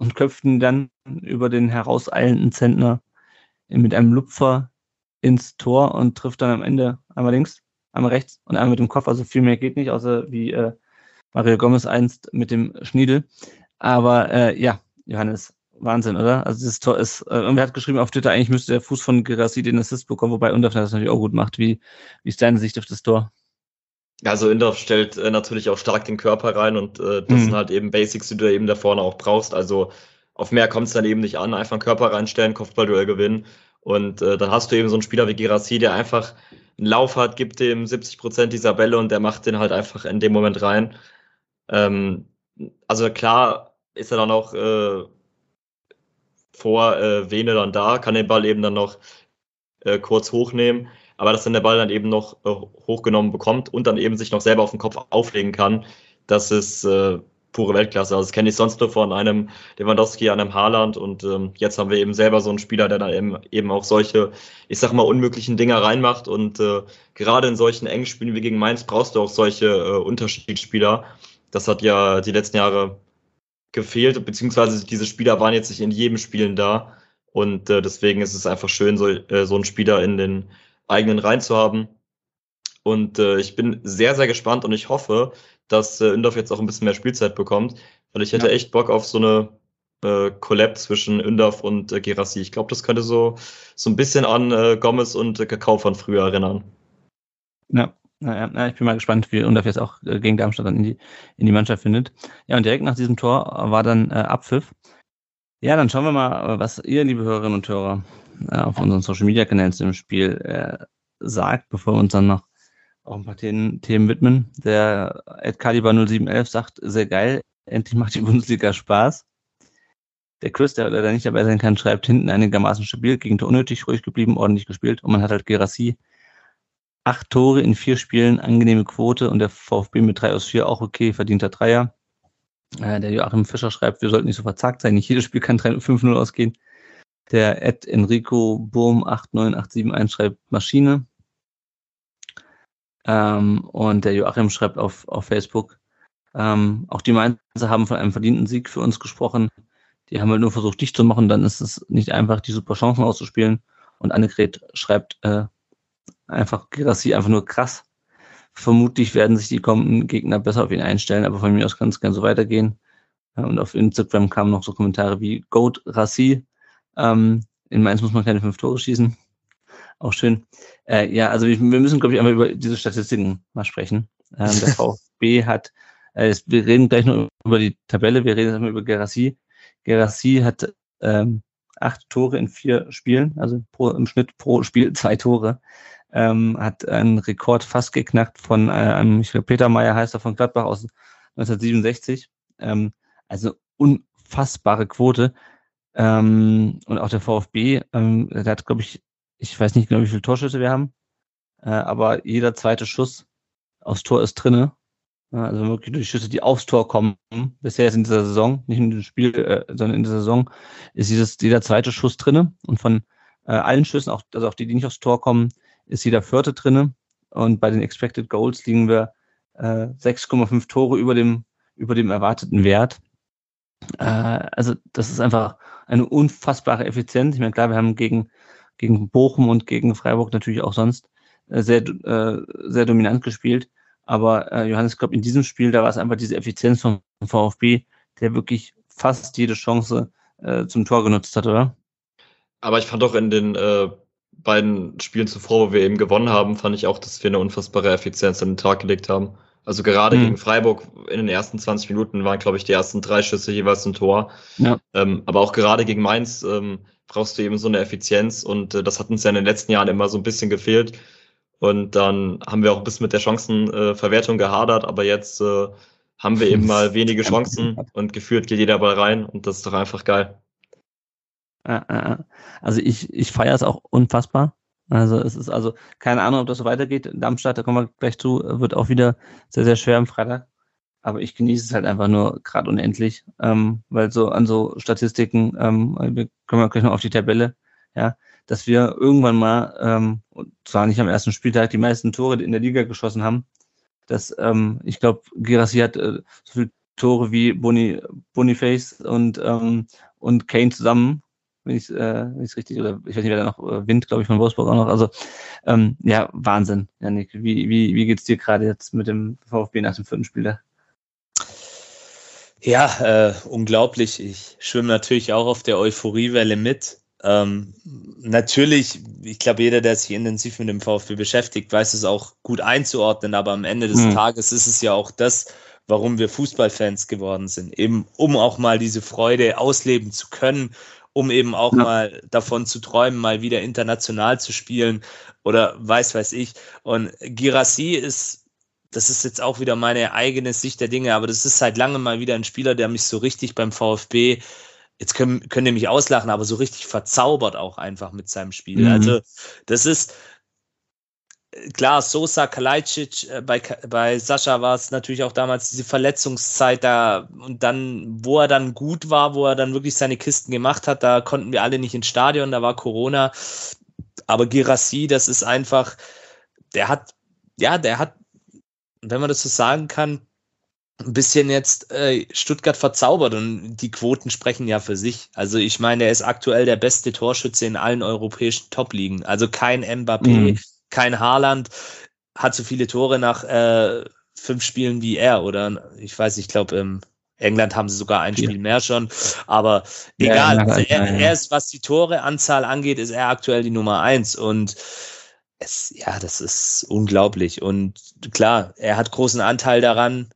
und köpften dann über den herauseilenden Zentner mit einem Lupfer ins Tor und trifft dann am Ende einmal links, einmal rechts und einmal mit dem Kopf. Also viel mehr geht nicht, außer wie äh, Mario Gomez einst mit dem Schniedel. Aber äh, ja, Johannes, Wahnsinn, oder? Also das Tor ist, äh, irgendwer hat geschrieben auf Twitter, eigentlich müsste der Fuß von Gerassi den Assist bekommen, wobei Undorf das natürlich auch gut macht. Wie, wie ist deine Sicht auf das Tor? Also Indorf stellt äh, natürlich auch stark den Körper rein und äh, das mhm. sind halt eben Basics, die du eben da vorne auch brauchst. Also auf mehr kommt es dann eben nicht an. Einfach einen Körper reinstellen, Kopfballduell gewinnen. Und äh, dann hast du eben so einen Spieler wie Gerassi, der einfach einen Lauf hat, gibt dem 70 Prozent dieser Bälle und der macht den halt einfach in dem Moment rein. Ähm, also klar ist er dann auch äh, vor äh, Vene dann da, kann den Ball eben dann noch äh, kurz hochnehmen aber dass dann der Ball dann eben noch äh, hochgenommen bekommt und dann eben sich noch selber auf den Kopf auflegen kann, das ist äh, pure Weltklasse. Also das kenne ich sonst nur von einem Lewandowski, einem Haaland und ähm, jetzt haben wir eben selber so einen Spieler, der da eben, eben auch solche, ich sag mal, unmöglichen Dinger reinmacht und äh, gerade in solchen engen Spielen wie gegen Mainz brauchst du auch solche äh, Unterschiedsspieler. Das hat ja die letzten Jahre gefehlt, beziehungsweise diese Spieler waren jetzt nicht in jedem Spielen da und äh, deswegen ist es einfach schön, so, äh, so einen Spieler in den eigenen Reihen zu haben. Und äh, ich bin sehr, sehr gespannt und ich hoffe, dass äh, Ündorf jetzt auch ein bisschen mehr Spielzeit bekommt, weil ich hätte ja. echt Bock auf so eine äh, Collab zwischen Ündorf und äh, Gerassi. Ich glaube, das könnte so, so ein bisschen an äh, Gomez und äh, Kakao von früher erinnern. Ja. Ja, ich bin mal gespannt, wie Undorf jetzt auch äh, gegen Darmstadt dann in die, in die Mannschaft findet. Ja, und direkt nach diesem Tor war dann äh, Abpfiff. Ja, dann schauen wir mal, was ihr, liebe Hörerinnen und Hörer, äh, auf unseren Social Media Kanälen zu dem Spiel äh, sagt, bevor wir uns dann noch auch ein paar Themen, Themen widmen. Der Ed Caliber 0711 sagt, sehr geil, endlich macht die Bundesliga Spaß. Der Chris, der leider nicht dabei sein kann, schreibt hinten einigermaßen stabil, gegen unnötig, ruhig geblieben, ordentlich gespielt. Und man hat halt Gerassi. Acht Tore in vier Spielen, angenehme Quote und der VfB mit drei aus vier auch okay, verdienter Dreier. Äh, der Joachim Fischer schreibt, wir sollten nicht so verzagt sein, nicht jedes Spiel kann 5-0 ausgehen. Der Ed Enrico Burm 89871 schreibt Maschine. Ähm, und der Joachim schreibt auf, auf Facebook, ähm, auch die Mainzer haben von einem verdienten Sieg für uns gesprochen. Die haben halt nur versucht, dicht zu machen, dann ist es nicht einfach, die super Chancen auszuspielen. Und Annegret schreibt äh, einfach Girassi einfach nur krass. Vermutlich werden sich die kommenden Gegner besser auf ihn einstellen, aber von mir aus kann es gerne so weitergehen. Ja, und auf Instagram kamen noch so Kommentare wie Goat Rassi. Ähm, in Mainz muss man keine fünf Tore schießen. Auch schön. Äh, ja, also wir, müssen, glaube ich, einmal über diese Statistiken mal sprechen. Ähm, der [LAUGHS] VfB hat, äh, wir reden gleich noch über die Tabelle, wir reden erstmal über Gerassi. Gerassi hat ähm, acht Tore in vier Spielen, also pro, im Schnitt pro Spiel [LAUGHS] zwei Tore. Ähm, hat einen Rekord fast geknackt von äh, einem, ich glaube, Peter Meyer heißt er von Gladbach aus 1967. Ähm, also unfassbare Quote. Ähm, und auch der VfB, ähm, der hat, glaube ich, ich weiß nicht genau, wie viele Torschüsse wir haben, äh, aber jeder zweite Schuss aufs Tor ist drinne. Also wirklich durch Schüsse, die aufs Tor kommen. Bisher ist in dieser Saison, nicht in diesem Spiel, äh, sondern in dieser Saison, ist dieses, jeder zweite Schuss drinne. Und von äh, allen Schüssen, auch, also auch die, die nicht aufs Tor kommen, ist jeder vierte drinne. Und bei den Expected Goals liegen wir äh, 6,5 Tore über dem, über dem erwarteten Wert. Äh, also das ist einfach eine unfassbare Effizienz. Ich meine, klar, wir haben gegen gegen Bochum und gegen Freiburg natürlich auch sonst äh, sehr, äh, sehr dominant gespielt. Aber äh, Johannes, ich glaube, in diesem Spiel, da war es einfach diese Effizienz vom VfB, der wirklich fast jede Chance äh, zum Tor genutzt hat, oder? Aber ich fand auch in den äh, beiden Spielen zuvor, wo wir eben gewonnen haben, fand ich auch, dass wir eine unfassbare Effizienz an den Tag gelegt haben. Also gerade mhm. gegen Freiburg in den ersten 20 Minuten waren, glaube ich, die ersten drei Schüsse jeweils ein Tor. Ja. Ähm, aber auch gerade gegen Mainz ähm, brauchst du eben so eine Effizienz und äh, das hat uns ja in den letzten Jahren immer so ein bisschen gefehlt. Und dann haben wir auch ein bisschen mit der Chancenverwertung äh, gehadert, aber jetzt äh, haben wir eben [LAUGHS] mal wenige Chancen und geführt geht jeder Ball rein und das ist doch einfach geil. Also ich, ich feiere es auch unfassbar. Also es ist also keine Ahnung, ob das so weitergeht. Darmstadt, da kommen wir gleich zu, wird auch wieder sehr, sehr schwer am Freitag. Aber ich genieße es halt einfach nur gerade unendlich, ähm, weil so an so Statistiken, ähm, wir kommen wir gleich noch auf die Tabelle, ja, dass wir irgendwann mal, ähm, und zwar nicht am ersten Spieltag, die meisten Tore in der Liga geschossen haben. Dass, ähm, ich glaube, Girassi hat äh, so viele Tore wie Boni, Boniface und, ähm, und Kane zusammen, wenn ich äh, es richtig, oder ich weiß nicht, wer da noch, äh, Wind, glaube ich, von Wolfsburg auch noch. Also ähm, ja, Wahnsinn, Janik. Wie, wie, wie geht's dir gerade jetzt mit dem VfB nach dem vierten Spieltag? Ja, äh, unglaublich. Ich schwimme natürlich auch auf der Euphoriewelle mit. Ähm, natürlich, ich glaube, jeder, der sich intensiv mit dem VfB beschäftigt, weiß es auch gut einzuordnen, aber am Ende des mhm. Tages ist es ja auch das, warum wir Fußballfans geworden sind. Eben, um auch mal diese Freude ausleben zu können, um eben auch ja. mal davon zu träumen, mal wieder international zu spielen oder weiß, weiß ich. Und Girassi ist das ist jetzt auch wieder meine eigene Sicht der Dinge, aber das ist seit langem mal wieder ein Spieler, der mich so richtig beim VfB, jetzt können, können die mich auslachen, aber so richtig verzaubert auch einfach mit seinem Spiel. Mhm. Also, das ist, klar, Sosa, Kalajdzic, äh, bei, bei Sascha war es natürlich auch damals diese Verletzungszeit da und dann, wo er dann gut war, wo er dann wirklich seine Kisten gemacht hat, da konnten wir alle nicht ins Stadion, da war Corona. Aber Girassi, das ist einfach, der hat, ja, der hat, wenn man das so sagen kann, ein bisschen jetzt äh, Stuttgart verzaubert und die Quoten sprechen ja für sich. Also ich meine, er ist aktuell der beste Torschütze in allen europäischen Top-Ligen. Also kein Mbappé, mhm kein Haaland hat so viele Tore nach äh, fünf Spielen wie er, oder? Ich weiß, ich glaube, im England haben sie sogar ein Spiel mehr schon, aber egal. Ja, also er, er, ist, was die Tore-Anzahl angeht, ist er aktuell die Nummer eins und es, ja, das ist unglaublich. Und klar, er hat großen Anteil daran,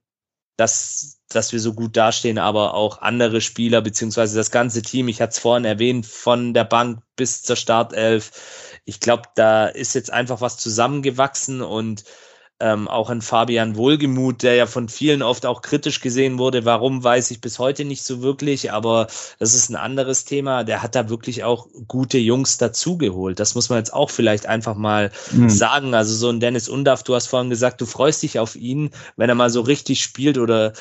dass, dass wir so gut dastehen, aber auch andere Spieler, beziehungsweise das ganze Team, ich hatte es vorhin erwähnt, von der Bank bis zur Startelf, ich glaube, da ist jetzt einfach was zusammengewachsen und ähm, auch ein Fabian Wohlgemuth, der ja von vielen oft auch kritisch gesehen wurde. Warum, weiß ich bis heute nicht so wirklich, aber das ist ein anderes Thema. Der hat da wirklich auch gute Jungs dazugeholt. Das muss man jetzt auch vielleicht einfach mal mhm. sagen. Also so ein Dennis Undaff, du hast vorhin gesagt, du freust dich auf ihn, wenn er mal so richtig spielt oder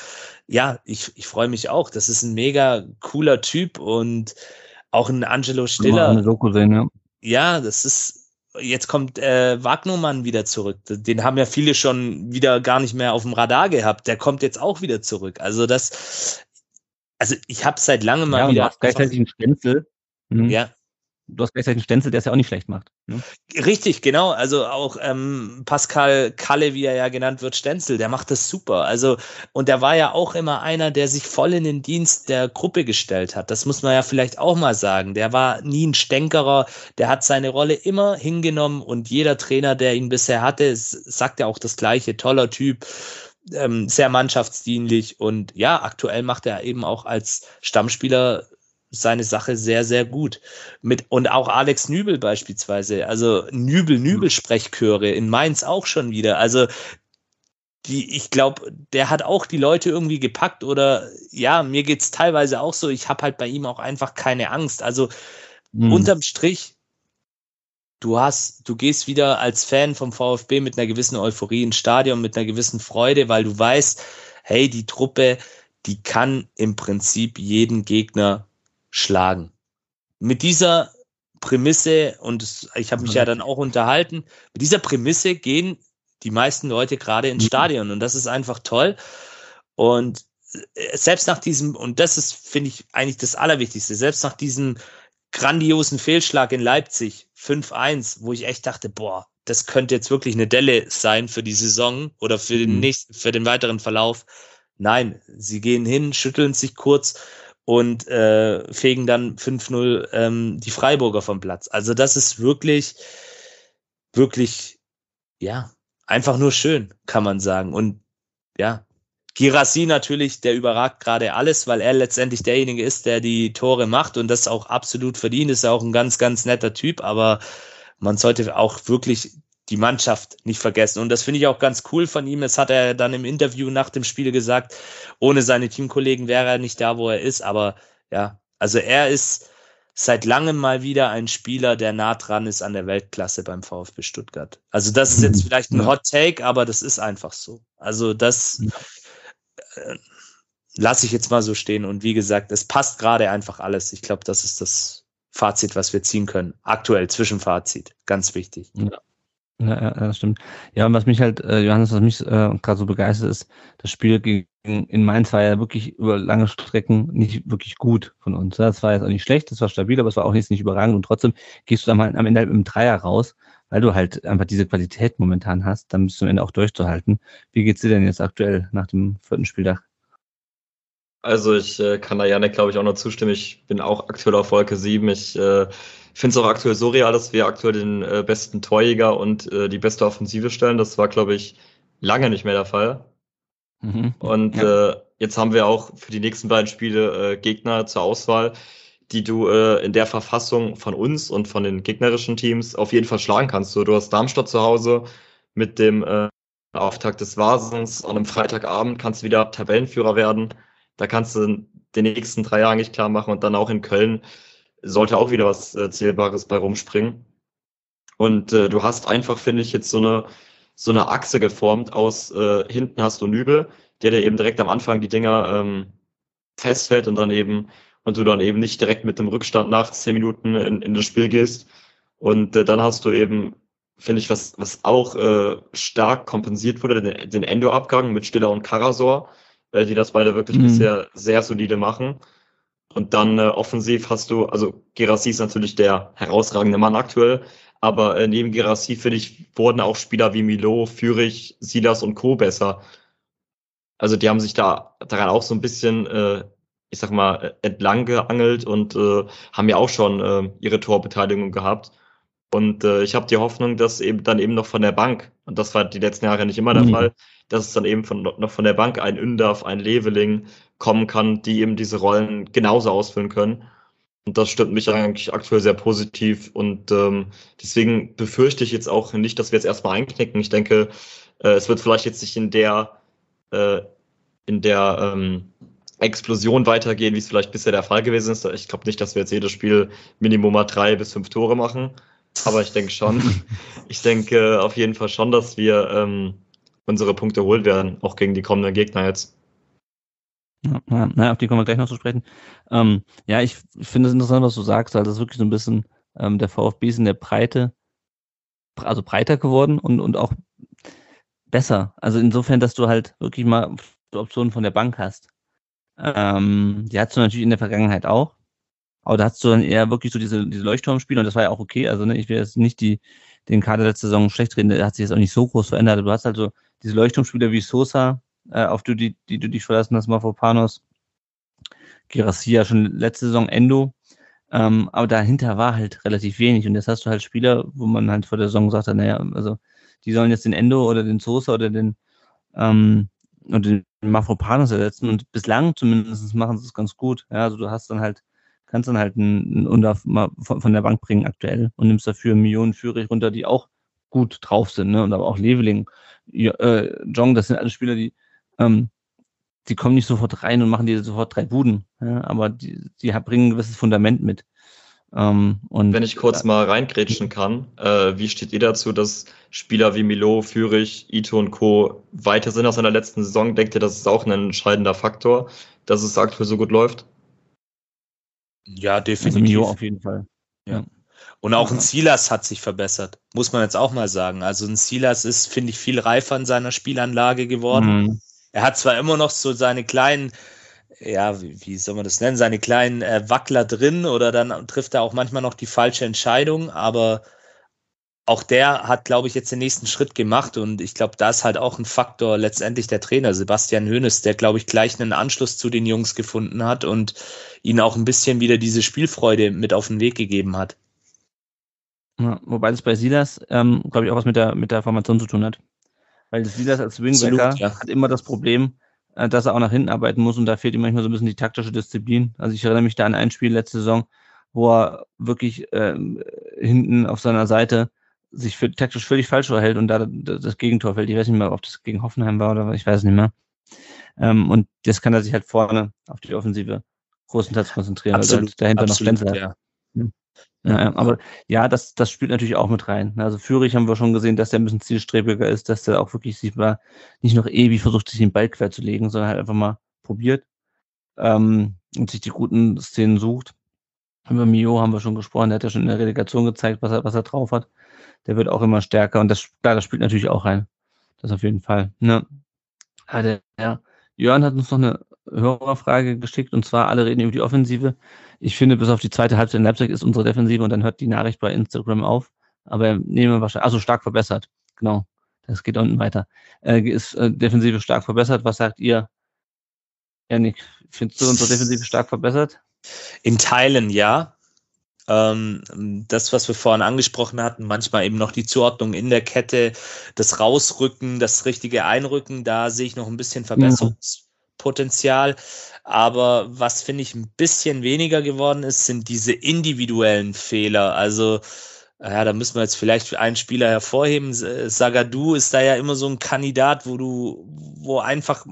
ja, ich, ich freue mich auch. Das ist ein mega cooler Typ und auch ein Angelo Stiller. Sehen, ja ja, das ist, jetzt kommt äh, Wagnermann wieder zurück. Den haben ja viele schon wieder gar nicht mehr auf dem Radar gehabt. Der kommt jetzt auch wieder zurück. Also das, also ich habe seit langem mal ja, wieder. Gleichzeitig ein Stenzel. Mhm. Ja du hast gleichzeitig einen Stenzel, der es ja auch nicht schlecht macht. Ne? Richtig, genau. Also auch ähm, Pascal Kalle, wie er ja genannt wird, Stenzel, der macht das super. Also, und der war ja auch immer einer, der sich voll in den Dienst der Gruppe gestellt hat. Das muss man ja vielleicht auch mal sagen. Der war nie ein Stänkerer, der hat seine Rolle immer hingenommen und jeder Trainer, der ihn bisher hatte, sagt ja auch das gleiche, toller Typ. Ähm, sehr mannschaftsdienlich und ja, aktuell macht er eben auch als Stammspieler seine Sache sehr, sehr gut. Mit, und auch Alex Nübel beispielsweise, also Nübel-Nübel-Sprechchöre in Mainz auch schon wieder. Also die, ich glaube, der hat auch die Leute irgendwie gepackt oder ja, mir geht's teilweise auch so, ich habe halt bei ihm auch einfach keine Angst. Also mhm. unterm Strich, du hast, du gehst wieder als Fan vom VfB mit einer gewissen Euphorie ins Stadion, mit einer gewissen Freude, weil du weißt, hey, die Truppe, die kann im Prinzip jeden Gegner schlagen. Mit dieser Prämisse, und ich habe mich ja dann auch unterhalten, mit dieser Prämisse gehen die meisten Leute gerade ins mhm. Stadion und das ist einfach toll. Und äh, selbst nach diesem, und das ist, finde ich, eigentlich das Allerwichtigste, selbst nach diesem grandiosen Fehlschlag in Leipzig 5-1, wo ich echt dachte, boah, das könnte jetzt wirklich eine Delle sein für die Saison oder für den mhm. nächsten, für den weiteren Verlauf. Nein, sie gehen hin, schütteln sich kurz und äh, fegen dann 5-0 ähm, die Freiburger vom Platz. Also das ist wirklich, wirklich, ja, einfach nur schön, kann man sagen. Und ja, Girassi natürlich, der überragt gerade alles, weil er letztendlich derjenige ist, der die Tore macht und das auch absolut verdient, ist auch ein ganz, ganz netter Typ, aber man sollte auch wirklich die Mannschaft nicht vergessen. Und das finde ich auch ganz cool von ihm. Das hat er dann im Interview nach dem Spiel gesagt. Ohne seine Teamkollegen wäre er nicht da, wo er ist. Aber ja, also er ist seit langem mal wieder ein Spieler, der nah dran ist an der Weltklasse beim VfB Stuttgart. Also das ist jetzt vielleicht ein Hot Take, aber das ist einfach so. Also das äh, lasse ich jetzt mal so stehen. Und wie gesagt, es passt gerade einfach alles. Ich glaube, das ist das Fazit, was wir ziehen können. Aktuell Zwischenfazit. Ganz wichtig. Ja. Ja, ja, das stimmt. Ja, und was mich halt, äh, Johannes, was mich äh, gerade so begeistert ist, das Spiel gegen in Mainz war ja wirklich über lange Strecken nicht wirklich gut von uns. Das war jetzt auch nicht schlecht, das war stabil, aber es war auch jetzt nicht überragend und trotzdem gehst du dann mal am Ende halt dem Dreier raus, weil du halt einfach diese Qualität momentan hast, dann bist du am Ende auch durchzuhalten. Wie geht's dir denn jetzt aktuell nach dem vierten Spieltag? Also ich äh, kann da Janek, glaube ich, auch noch zustimmen. Ich bin auch aktuell auf Wolke 7. Ich äh, finde es auch aktuell so real, dass wir aktuell den äh, besten Torjäger und äh, die beste Offensive stellen. Das war, glaube ich, lange nicht mehr der Fall. Mhm. Und ja. äh, jetzt haben wir auch für die nächsten beiden Spiele äh, Gegner zur Auswahl, die du äh, in der Verfassung von uns und von den gegnerischen Teams auf jeden Fall schlagen kannst. So, du hast Darmstadt zu Hause mit dem äh, Auftakt des Vasens. An einem Freitagabend kannst du wieder Tabellenführer werden. Da kannst du den nächsten drei Jahre nicht klar machen und dann auch in Köln sollte auch wieder was äh, Zählbares bei rumspringen. Und äh, du hast einfach, finde ich, jetzt so eine, so eine Achse geformt aus äh, hinten hast du Nübel, der dir eben direkt am Anfang die Dinger ähm, festhält und dann eben und du dann eben nicht direkt mit dem Rückstand nach zehn Minuten in, in das Spiel gehst. Und äh, dann hast du eben, finde ich, was, was auch äh, stark kompensiert wurde, den, den Endo-Abgang mit Stiller und Karasor, äh, die das beide wirklich mhm. bisher sehr solide machen. Und dann äh, offensiv hast du, also Gerassi ist natürlich der herausragende Mann aktuell, aber äh, neben Gerassi, finde ich, wurden auch Spieler wie Milo, Fürich, Silas und Co. besser. Also die haben sich da daran auch so ein bisschen, äh, ich sag mal, entlang geangelt und äh, haben ja auch schon äh, ihre Torbeteiligung gehabt. Und äh, ich habe die Hoffnung, dass eben dann eben noch von der Bank, und das war die letzten Jahre nicht immer der mhm. Fall, dass es dann eben von, noch von der Bank ein Ündaf, ein Leveling kommen kann, die eben diese Rollen genauso ausfüllen können. Und das stimmt mich eigentlich aktuell sehr positiv. Und ähm, deswegen befürchte ich jetzt auch nicht, dass wir jetzt erstmal einknicken. Ich denke, äh, es wird vielleicht jetzt nicht in der, äh, in der ähm, Explosion weitergehen, wie es vielleicht bisher der Fall gewesen ist. Ich glaube nicht, dass wir jetzt jedes Spiel Minimum mal drei bis fünf Tore machen. Aber ich denke schon. [LAUGHS] ich denke auf jeden Fall schon, dass wir ähm, unsere Punkte holen werden, auch gegen die kommenden Gegner jetzt. Ja, ja, auf die kommen wir gleich noch zu sprechen. Ähm, ja, ich finde es interessant, was du sagst. Also, es ist wirklich so ein bisschen, ähm, der VfB ist in der Breite, also breiter geworden und, und auch besser. Also insofern, dass du halt wirklich mal Optionen von der Bank hast. Ähm, die hattest du natürlich in der Vergangenheit auch. Aber da hast du dann eher wirklich so diese, diese Leuchtturmspiele und das war ja auch okay. Also ne, ich will jetzt nicht die, den Kader letzte Saison schlecht reden, der hat sich jetzt auch nicht so groß verändert. Du hast halt so diese Leuchtturmspieler wie Sosa, äh, auf die, die, die du dich verlassen hast, Mafropanos, Girassia schon letzte Saison Endo. Ähm, aber dahinter war halt relativ wenig. Und jetzt hast du halt Spieler, wo man halt vor der Saison sagt, naja, also die sollen jetzt den Endo oder den Sosa oder den ähm, und den Mafropanos ersetzen. Und bislang zumindest machen sie es ganz gut. Ja, also du hast dann halt, kannst dann halt einen, einen von, von der Bank bringen aktuell und nimmst dafür Millionen Führig runter, die auch gut drauf sind, ne? Und aber auch Leveling, äh, Jong, das sind alle Spieler, die ähm, die kommen nicht sofort rein und machen dir sofort drei Buden, ja, aber die, die bringen ein gewisses Fundament mit. Ähm, und Wenn ich kurz äh, mal reingrätschen kann, äh, wie steht ihr dazu, dass Spieler wie Milo, Fürich, Ito und Co. weiter sind aus seiner letzten Saison? Denkt ihr, das ist auch ein entscheidender Faktor, dass es aktuell so gut läuft? Ja, definitiv. Also Milo auf jeden Fall. Ja. Und auch ein Silas hat sich verbessert, muss man jetzt auch mal sagen. Also ein Silas ist, finde ich, viel reifer in seiner Spielanlage geworden. Mhm. Er hat zwar immer noch so seine kleinen, ja, wie, wie soll man das nennen, seine kleinen äh, Wackler drin oder dann trifft er auch manchmal noch die falsche Entscheidung, aber auch der hat, glaube ich, jetzt den nächsten Schritt gemacht und ich glaube, da ist halt auch ein Faktor letztendlich der Trainer, Sebastian Hoeneß, der, glaube ich, gleich einen Anschluss zu den Jungs gefunden hat und ihnen auch ein bisschen wieder diese Spielfreude mit auf den Weg gegeben hat. Ja, wobei das bei Silas, ähm, glaube ich, auch was mit der, mit der Formation zu tun hat. Weil Silas als Wingbacker ja. hat immer das Problem, äh, dass er auch nach hinten arbeiten muss und da fehlt ihm manchmal so ein bisschen die taktische Disziplin. Also ich erinnere mich da an ein Spiel letzte Saison, wo er wirklich äh, hinten auf seiner Seite sich für, taktisch völlig falsch verhält und da das Gegentor fällt. Ich weiß nicht mehr, ob das gegen Hoffenheim war oder was, ich weiß nicht mehr. Ähm, und das kann er sich halt vorne auf die Offensive größtenteils konzentrieren, absolut, weil dahinter absolut, noch Stenzel ja. Ja, aber ja, das, das spielt natürlich auch mit rein. Also Führig haben wir schon gesehen, dass der ein bisschen zielstrebiger ist, dass der auch wirklich sich mal nicht noch ewig versucht, sich den Ball quer zu legen, sondern halt einfach mal probiert ähm, und sich die guten Szenen sucht. Über Mio haben wir schon gesprochen, der hat ja schon in der Relegation gezeigt, was er, was er drauf hat. Der wird auch immer stärker und das, klar, das spielt natürlich auch rein. Das auf jeden Fall. Ne? Ja, der, der Jörn hat uns noch eine Hörerfrage geschickt und zwar alle reden über die Offensive. Ich finde, bis auf die zweite Halbzeit in Leipzig ist unsere Defensive und dann hört die Nachricht bei Instagram auf. Aber nehmen wir wahrscheinlich, also stark verbessert. Genau. Das geht unten weiter. Äh, ist äh, Defensive stark verbessert. Was sagt ihr? Janik, findest du unsere Defensive stark verbessert? In Teilen ja. Ähm, das, was wir vorhin angesprochen hatten, manchmal eben noch die Zuordnung in der Kette, das Rausrücken, das richtige Einrücken, da sehe ich noch ein bisschen Verbesserungs Potenzial. Aber was finde ich ein bisschen weniger geworden ist, sind diese individuellen Fehler. Also, ja, da müssen wir jetzt vielleicht einen Spieler hervorheben. Sagadu ist da ja immer so ein Kandidat, wo du, wo einfach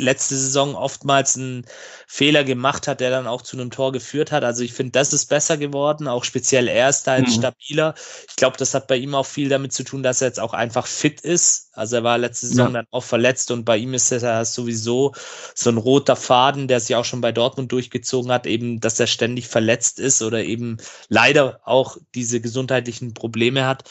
letzte Saison oftmals einen Fehler gemacht hat, der dann auch zu einem Tor geführt hat. Also ich finde, das ist besser geworden. Auch speziell er ist da jetzt mhm. stabiler. Ich glaube, das hat bei ihm auch viel damit zu tun, dass er jetzt auch einfach fit ist. Also er war letzte Saison ja. dann auch verletzt und bei ihm ist er sowieso so ein roter Faden, der sich auch schon bei Dortmund durchgezogen hat, eben, dass er ständig verletzt ist oder eben leider auch diese gesundheitlichen Probleme hat.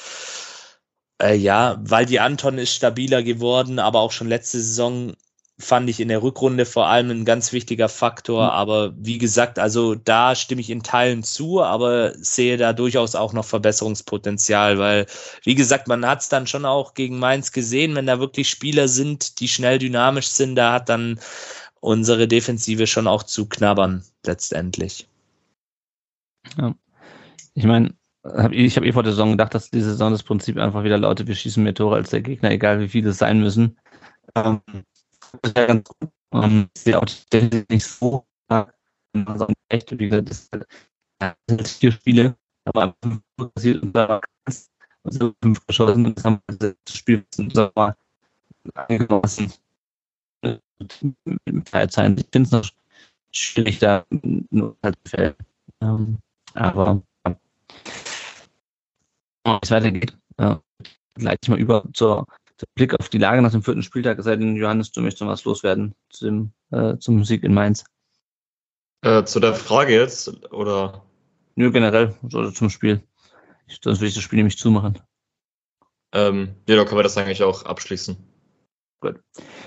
Äh, ja, weil die Anton ist stabiler geworden, aber auch schon letzte Saison fand ich in der Rückrunde vor allem ein ganz wichtiger Faktor. Mhm. Aber wie gesagt, also da stimme ich in Teilen zu, aber sehe da durchaus auch noch Verbesserungspotenzial, weil, wie gesagt, man hat es dann schon auch gegen Mainz gesehen, wenn da wirklich Spieler sind, die schnell dynamisch sind, da hat dann unsere Defensive schon auch zu knabbern, letztendlich. Ja. Ich meine, hab, ich habe eh vor der Saison gedacht, dass diese Saison das Prinzip einfach wieder lautet, wir schießen mehr Tore als der Gegner, egal wie viele es sein müssen. Ähm, ganz gut. Ähm, ich sehe auch nicht so sondern echt, wie gesagt, das sind vier Spiele, aber passiert unter also fünf geschossen und das haben wir das Spiel sagen mal eingelassen. Mit Feierzeichen. Ich finde es noch schwierig, da nur halt fällt. Ähm, aber es weitergeht, äh, leite ich mal über zur, zur, Blick auf die Lage nach dem vierten Spieltag. Es sei denn, Johannes, du möchtest noch was loswerden zu dem, äh, zum Sieg in Mainz. Äh, zu der Frage jetzt, oder? Nö, generell, oder zum Spiel. Ich, sonst will ich das Spiel nämlich zumachen. Ähm, ja, da können wir das eigentlich auch abschließen. Gut.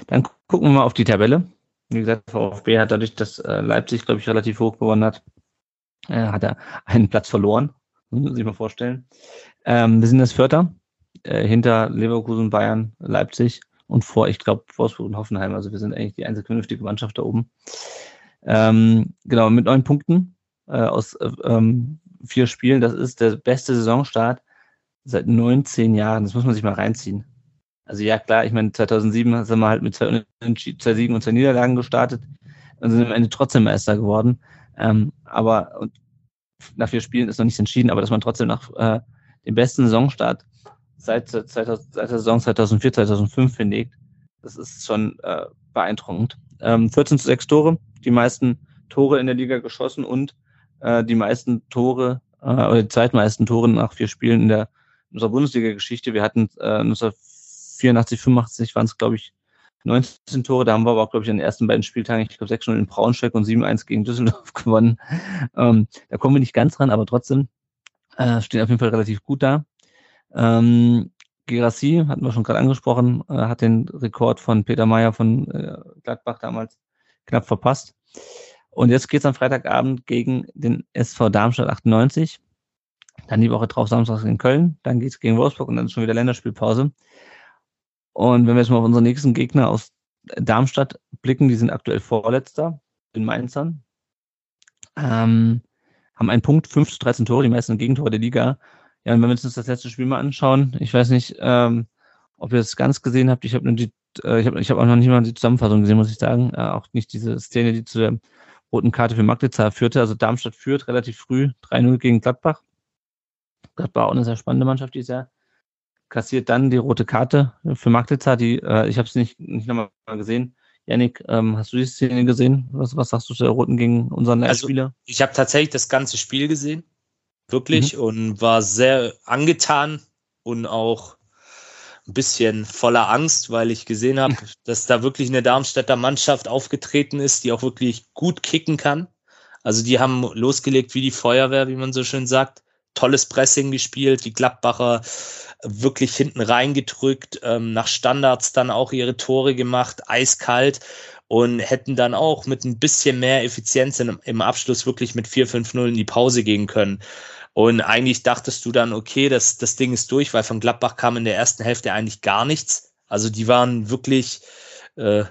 Dann gucken wir mal auf die Tabelle. Wie gesagt, VfB hat dadurch, dass äh, Leipzig, glaube ich, relativ hoch gewonnen hat, äh, hat er einen Platz verloren. Muss man sich mal vorstellen. Ähm, wir sind das Vierter, äh, hinter Leverkusen, Bayern, Leipzig und vor, ich glaube, Wolfsburg und Hoffenheim. Also wir sind eigentlich die einzige vernünftige Mannschaft da oben. Ähm, genau, mit neun Punkten äh, aus äh, ähm, vier Spielen. Das ist der beste Saisonstart seit 19 Jahren. Das muss man sich mal reinziehen. Also ja, klar, ich meine, 2007 sind wir halt mit zwei, zwei Siegen und zwei Niederlagen gestartet und sind am Ende trotzdem Meister geworden. Ähm, aber und nach vier Spielen ist noch nichts entschieden, aber dass man trotzdem nach äh, dem besten Saisonstart seit, 2000, seit der Saison 2004, 2005 hinlegt, das ist schon äh, beeindruckend. Ähm, 14 zu 6 Tore, die meisten Tore in der Liga geschossen und äh, die meisten Tore äh, oder die zweitmeisten Tore nach vier Spielen in der in unserer Bundesliga-Geschichte. Wir hatten äh, 1984, 85 waren es, glaube ich, 19 Tore. Da haben wir aber auch, glaube ich, in den ersten beiden Spieltagen, ich glaube, 6-0 in Braunschweig und 7-1 gegen Düsseldorf [LAUGHS] gewonnen. Ähm, da kommen wir nicht ganz dran, aber trotzdem äh, stehen auf jeden Fall relativ gut da. Ähm, Gerassi, hatten wir schon gerade angesprochen, äh, hat den Rekord von Peter Meyer von äh, Gladbach damals knapp verpasst. Und jetzt geht's am Freitagabend gegen den SV Darmstadt 98. Dann die Woche drauf Samstag in Köln. Dann geht's gegen Wolfsburg und dann ist schon wieder Länderspielpause. Und wenn wir jetzt mal auf unseren nächsten Gegner aus Darmstadt blicken, die sind aktuell Vorletzter, in Mainzern. Ähm, haben einen Punkt, 5 zu 13 Tore, die meisten Gegentore der Liga. Ja, und wenn wir uns das letzte Spiel mal anschauen, ich weiß nicht, ähm, ob ihr es ganz gesehen habt. Ich habe nur die, äh, ich habe ich hab auch noch nicht mal die Zusammenfassung gesehen, muss ich sagen. Äh, auch nicht diese Szene, die zu der roten Karte für Magdezahl führte. Also Darmstadt führt relativ früh 3-0 gegen Gladbach. Gladbach auch eine sehr spannende Mannschaft, die sehr kassiert dann die rote Karte für Magdezahl. Die, äh, ich habe es nicht, nicht nochmal gesehen. Yannick, ähm, hast du die Szene gesehen? Was, was sagst du zu der roten gegen unseren also, Spieler? Ich habe tatsächlich das ganze Spiel gesehen wirklich, mhm. und war sehr angetan und auch ein bisschen voller Angst, weil ich gesehen habe, dass da wirklich eine Darmstädter Mannschaft aufgetreten ist, die auch wirklich gut kicken kann. Also die haben losgelegt wie die Feuerwehr, wie man so schön sagt. Tolles Pressing gespielt, die Gladbacher wirklich hinten reingedrückt, ähm, nach Standards dann auch ihre Tore gemacht, eiskalt und hätten dann auch mit ein bisschen mehr Effizienz im, im Abschluss wirklich mit 4-5-0 in die Pause gehen können. Und eigentlich dachtest du dann, okay, das, das Ding ist durch, weil von Gladbach kam in der ersten Hälfte eigentlich gar nichts. Also die waren wirklich äh,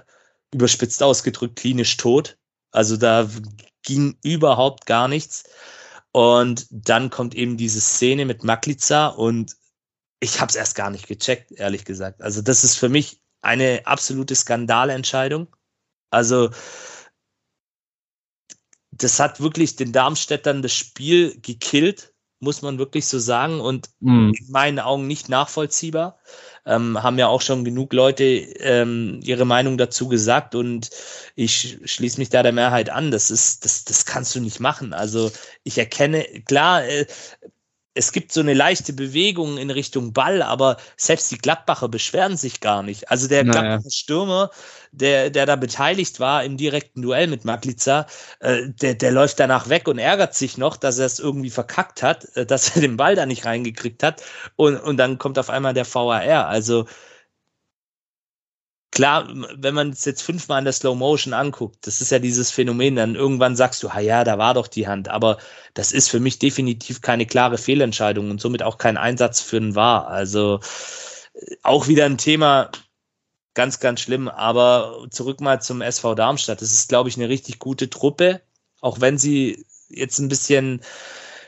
überspitzt ausgedrückt klinisch tot. Also da ging überhaupt gar nichts. Und dann kommt eben diese Szene mit Maklica und ich habe es erst gar nicht gecheckt, ehrlich gesagt. Also das ist für mich eine absolute Skandalentscheidung. Also das hat wirklich den Darmstädtern das Spiel gekillt, muss man wirklich so sagen, und mhm. in meinen Augen nicht nachvollziehbar. ähm, haben ja auch schon genug Leute ähm, ihre Meinung dazu gesagt und ich schließe mich da der Mehrheit an. Das ist, das, das kannst du nicht machen. Also ich erkenne, klar, äh, es gibt so eine leichte Bewegung in Richtung Ball, aber selbst die Gladbacher beschweren sich gar nicht. Also der naja. Gladbacher Stürmer, der, der da beteiligt war im direkten Duell mit Maglica, äh, der, der läuft danach weg und ärgert sich noch, dass er es irgendwie verkackt hat, äh, dass er den Ball da nicht reingekriegt hat. Und, und dann kommt auf einmal der VAR. Also klar, wenn man es jetzt fünfmal in der Slow Motion anguckt, das ist ja dieses Phänomen, dann irgendwann sagst du, ha ja, da war doch die Hand, aber das ist für mich definitiv keine klare Fehlentscheidung und somit auch kein Einsatz für einen War. Also äh, auch wieder ein Thema, ganz, ganz schlimm. Aber zurück mal zum SV Darmstadt. Das ist, glaube ich, eine richtig gute Truppe, auch wenn sie jetzt ein bisschen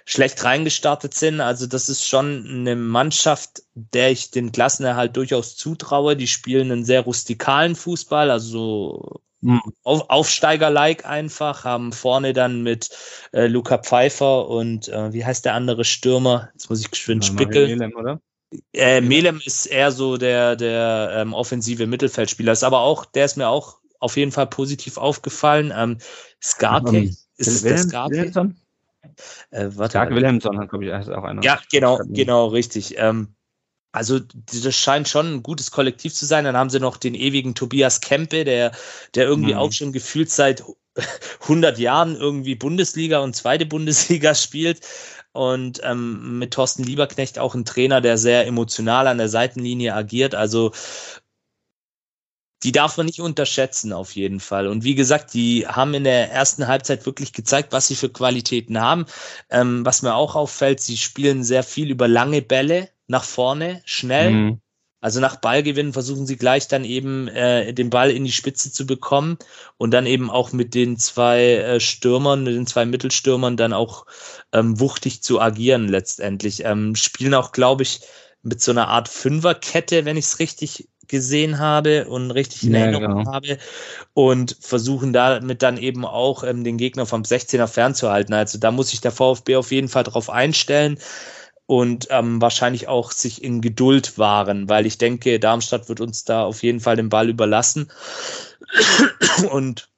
schlecht reingestartet sind. Also das ist schon eine Mannschaft, der ich den Klassenerhalt durchaus zutraue. Die spielen einen sehr rustikalen Fußball, also mhm. Auf, Aufsteiger-like einfach, haben vorne dann mit äh, Luca Pfeiffer und äh, wie heißt der andere Stürmer? Jetzt muss ich geschwind ja, spickeln. oder? Äh, Melem ist eher so der, der ähm, offensive Mittelfeldspieler, ist aber auch, der ist mir auch auf jeden Fall positiv aufgefallen. Ähm, Skarke, um, ist es der Skarke? Äh, warte, Stark Wilhelmsson hat, glaube ich, ist auch einer. Ja, genau, genau, richtig. Ähm, also das scheint schon ein gutes Kollektiv zu sein. Dann haben sie noch den ewigen Tobias Kempe, der, der irgendwie mhm. auch schon gefühlt seit 100 [LAUGHS] Jahren irgendwie Bundesliga und zweite Bundesliga [LAUGHS] spielt. Und ähm, mit Thorsten Lieberknecht auch ein Trainer, der sehr emotional an der Seitenlinie agiert. Also die darf man nicht unterschätzen auf jeden Fall. Und wie gesagt, die haben in der ersten Halbzeit wirklich gezeigt, was sie für Qualitäten haben. Ähm, was mir auch auffällt, sie spielen sehr viel über lange Bälle nach vorne, schnell. Mhm. Also nach Ballgewinn versuchen sie gleich dann eben äh, den Ball in die Spitze zu bekommen und dann eben auch mit den zwei äh, Stürmern, mit den zwei Mittelstürmern dann auch ähm, wuchtig zu agieren letztendlich. Ähm, spielen auch, glaube ich, mit so einer Art Fünferkette, wenn ich es richtig gesehen habe und richtig in ja, Erinnerung genau. habe und versuchen damit dann eben auch ähm, den Gegner vom 16er fernzuhalten. Also da muss sich der VfB auf jeden Fall drauf einstellen und ähm, wahrscheinlich auch sich in Geduld wahren, weil ich denke, Darmstadt wird uns da auf jeden Fall den Ball überlassen [COUGHS] und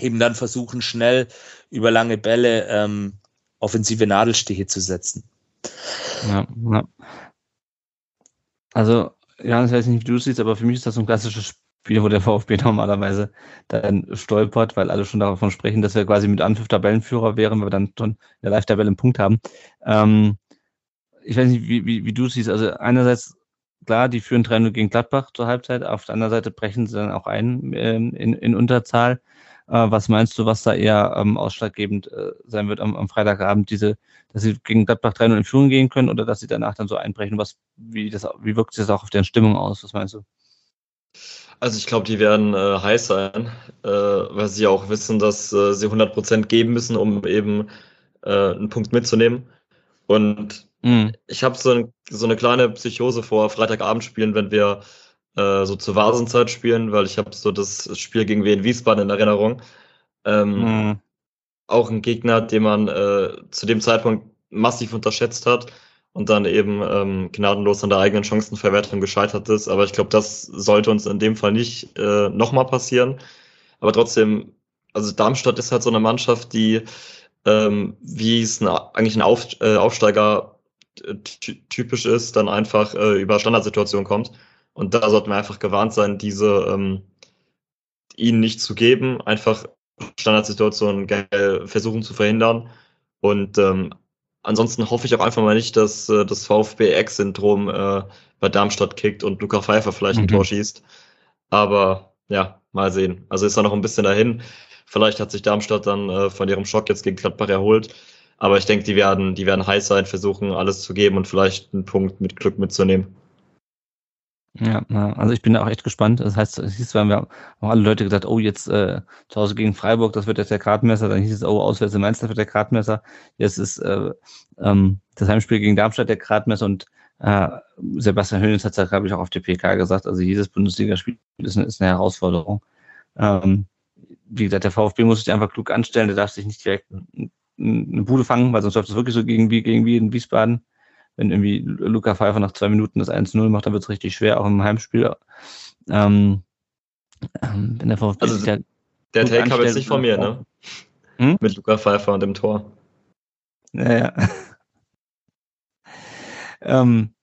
eben dann versuchen, schnell über lange Bälle ähm, offensive Nadelstiche zu setzen. Ja, ja. Also ja, ich weiß nicht, wie du es siehst, aber für mich ist das so ein klassisches Spiel, wo der VfB [LAUGHS] normalerweise dann stolpert, weil alle schon davon sprechen, dass wir quasi mit Anpfiff Tabellenführer wären, weil wir dann schon in der Live-Tabelle einen Punkt haben. Ähm, ich weiß nicht, wie, wie, wie du es siehst. Also einerseits, klar, die führen 3-0 gegen Gladbach zur Halbzeit, auf der anderen Seite brechen sie dann auch ein ähm, in, in Unterzahl. Äh, was meinst du, was da eher ähm, ausschlaggebend äh, sein wird am, am Freitagabend, diese, dass sie gegen Gladbach 3 in Führung gehen können oder dass sie danach dann so einbrechen? Was, wie, das, wie wirkt sich das auch auf deren Stimmung aus? Was meinst du? Also ich glaube, die werden äh, heiß sein, äh, weil sie auch wissen, dass äh, sie 100% geben müssen, um eben äh, einen Punkt mitzunehmen. Und mhm. ich habe so, ein, so eine kleine Psychose vor Freitagabend spielen, wenn wir äh, so zur Vasenzeit spielen, weil ich habe so das Spiel gegen Wien Wiesbaden in Erinnerung. Ähm, mhm. Auch ein Gegner, den man äh, zu dem Zeitpunkt massiv unterschätzt hat und dann eben ähm, gnadenlos an der eigenen Chancenverwertung gescheitert ist. Aber ich glaube, das sollte uns in dem Fall nicht äh, nochmal passieren. Aber trotzdem, also Darmstadt ist halt so eine Mannschaft, die, ähm, wie es ein, eigentlich ein Auf, äh, Aufsteiger äh, typisch ist, dann einfach äh, über Standardsituationen kommt. Und da sollten wir einfach gewarnt sein, diese ähm, ihnen nicht zu geben, einfach Standardsituationen versuchen zu verhindern. Und ähm, ansonsten hoffe ich auch einfach mal nicht, dass äh, das VfB-Ex-Syndrom äh, bei Darmstadt kickt und Luca Pfeiffer vielleicht mhm. ein Tor schießt. Aber ja, mal sehen. Also ist da noch ein bisschen dahin. Vielleicht hat sich Darmstadt dann äh, von ihrem Schock jetzt gegen Gladbach erholt. Aber ich denke, die werden, die werden heiß sein, versuchen alles zu geben und vielleicht einen Punkt mit Glück mitzunehmen. Ja, also ich bin da auch echt gespannt. Das heißt, es hieß, wir haben alle Leute gesagt, oh, jetzt äh, zu Hause gegen Freiburg, das wird jetzt der Gradmesser. Dann hieß es, oh, auswärts in Mainz, das wird der Gradmesser. Jetzt ist äh, ähm, das Heimspiel gegen Darmstadt der Gradmesser und äh, Sebastian Hönes hat es glaube ich, auch auf der PK gesagt. Also jedes Bundesligaspiel ist eine, ist eine Herausforderung. Ähm, wie gesagt, der VfB muss sich einfach klug anstellen, der darf sich nicht direkt eine Bude fangen, weil sonst läuft es wirklich so gegen wie, gegen wie in Wiesbaden wenn irgendwie Luca Pfeiffer nach zwei Minuten das 1-0 macht, dann wird es richtig schwer, auch im Heimspiel. Ähm, ähm wenn der VfB also, der, Take habe jetzt nicht von mir, ne? Hm? Mit Luca Pfeiffer und dem Tor. Naja. [LAUGHS] ähm,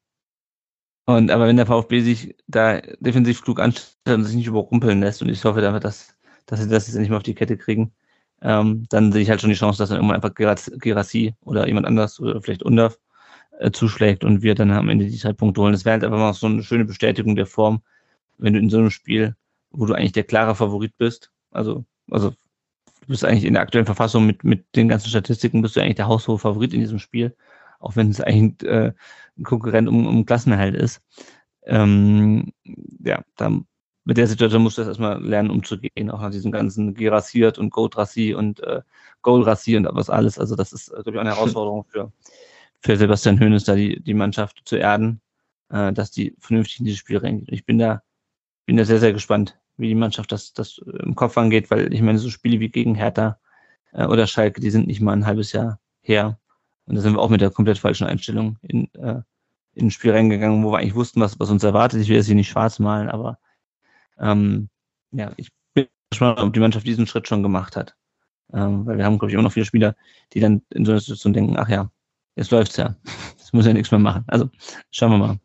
und aber wenn der VfB sich da defensiv klug anstellt und sich nicht überrumpeln lässt, und ich hoffe damit, dass, dass sie das jetzt nicht mehr auf die Kette kriegen, ähm, dann sehe ich halt schon die Chance, dass dann irgendwann einfach Gerassi oder jemand anders oder vielleicht Undaf äh, zuschlägt und wir dann am Ende die drei Punkte holen. Das wäre halt einfach mal so eine schöne Bestätigung der Form, wenn du in so einem Spiel, wo du eigentlich der klare Favorit bist, also, also du bist eigentlich in der aktuellen Verfassung mit, mit den ganzen Statistiken, bist du eigentlich der haushohe Favorit in diesem Spiel auch wenn es eigentlich äh, ein Konkurrent um, um Klassenerhalt ist. Ähm, ja, da, mit der Situation musst du das erstmal lernen, umzugehen, auch nach diesem ganzen Gerassiert und Gold-Rassi und äh, Gold-Rassi und was alles. Also das ist, glaube ich, eine [LAUGHS] Herausforderung für, für Sebastian Höhnes, da die, die Mannschaft zu erden, äh, dass die vernünftig in dieses Spiel reingeht. Ich bin da, bin da sehr, sehr gespannt, wie die Mannschaft das, das im Kopf angeht, weil ich meine, so Spiele wie gegen Hertha äh, oder Schalke, die sind nicht mal ein halbes Jahr her. Und da sind wir auch mit der komplett falschen Einstellung in, äh, in ein Spiel reingegangen, wo wir eigentlich wussten, was, was uns erwartet. Ich will jetzt hier nicht schwarz malen, aber ähm, ja, ich bin gespannt, ob die Mannschaft diesen Schritt schon gemacht hat. Ähm, weil wir haben, glaube ich, immer noch viele Spieler, die dann in so einer Situation denken, ach ja, jetzt läuft's ja. Jetzt muss ja nichts mehr machen. Also schauen wir mal.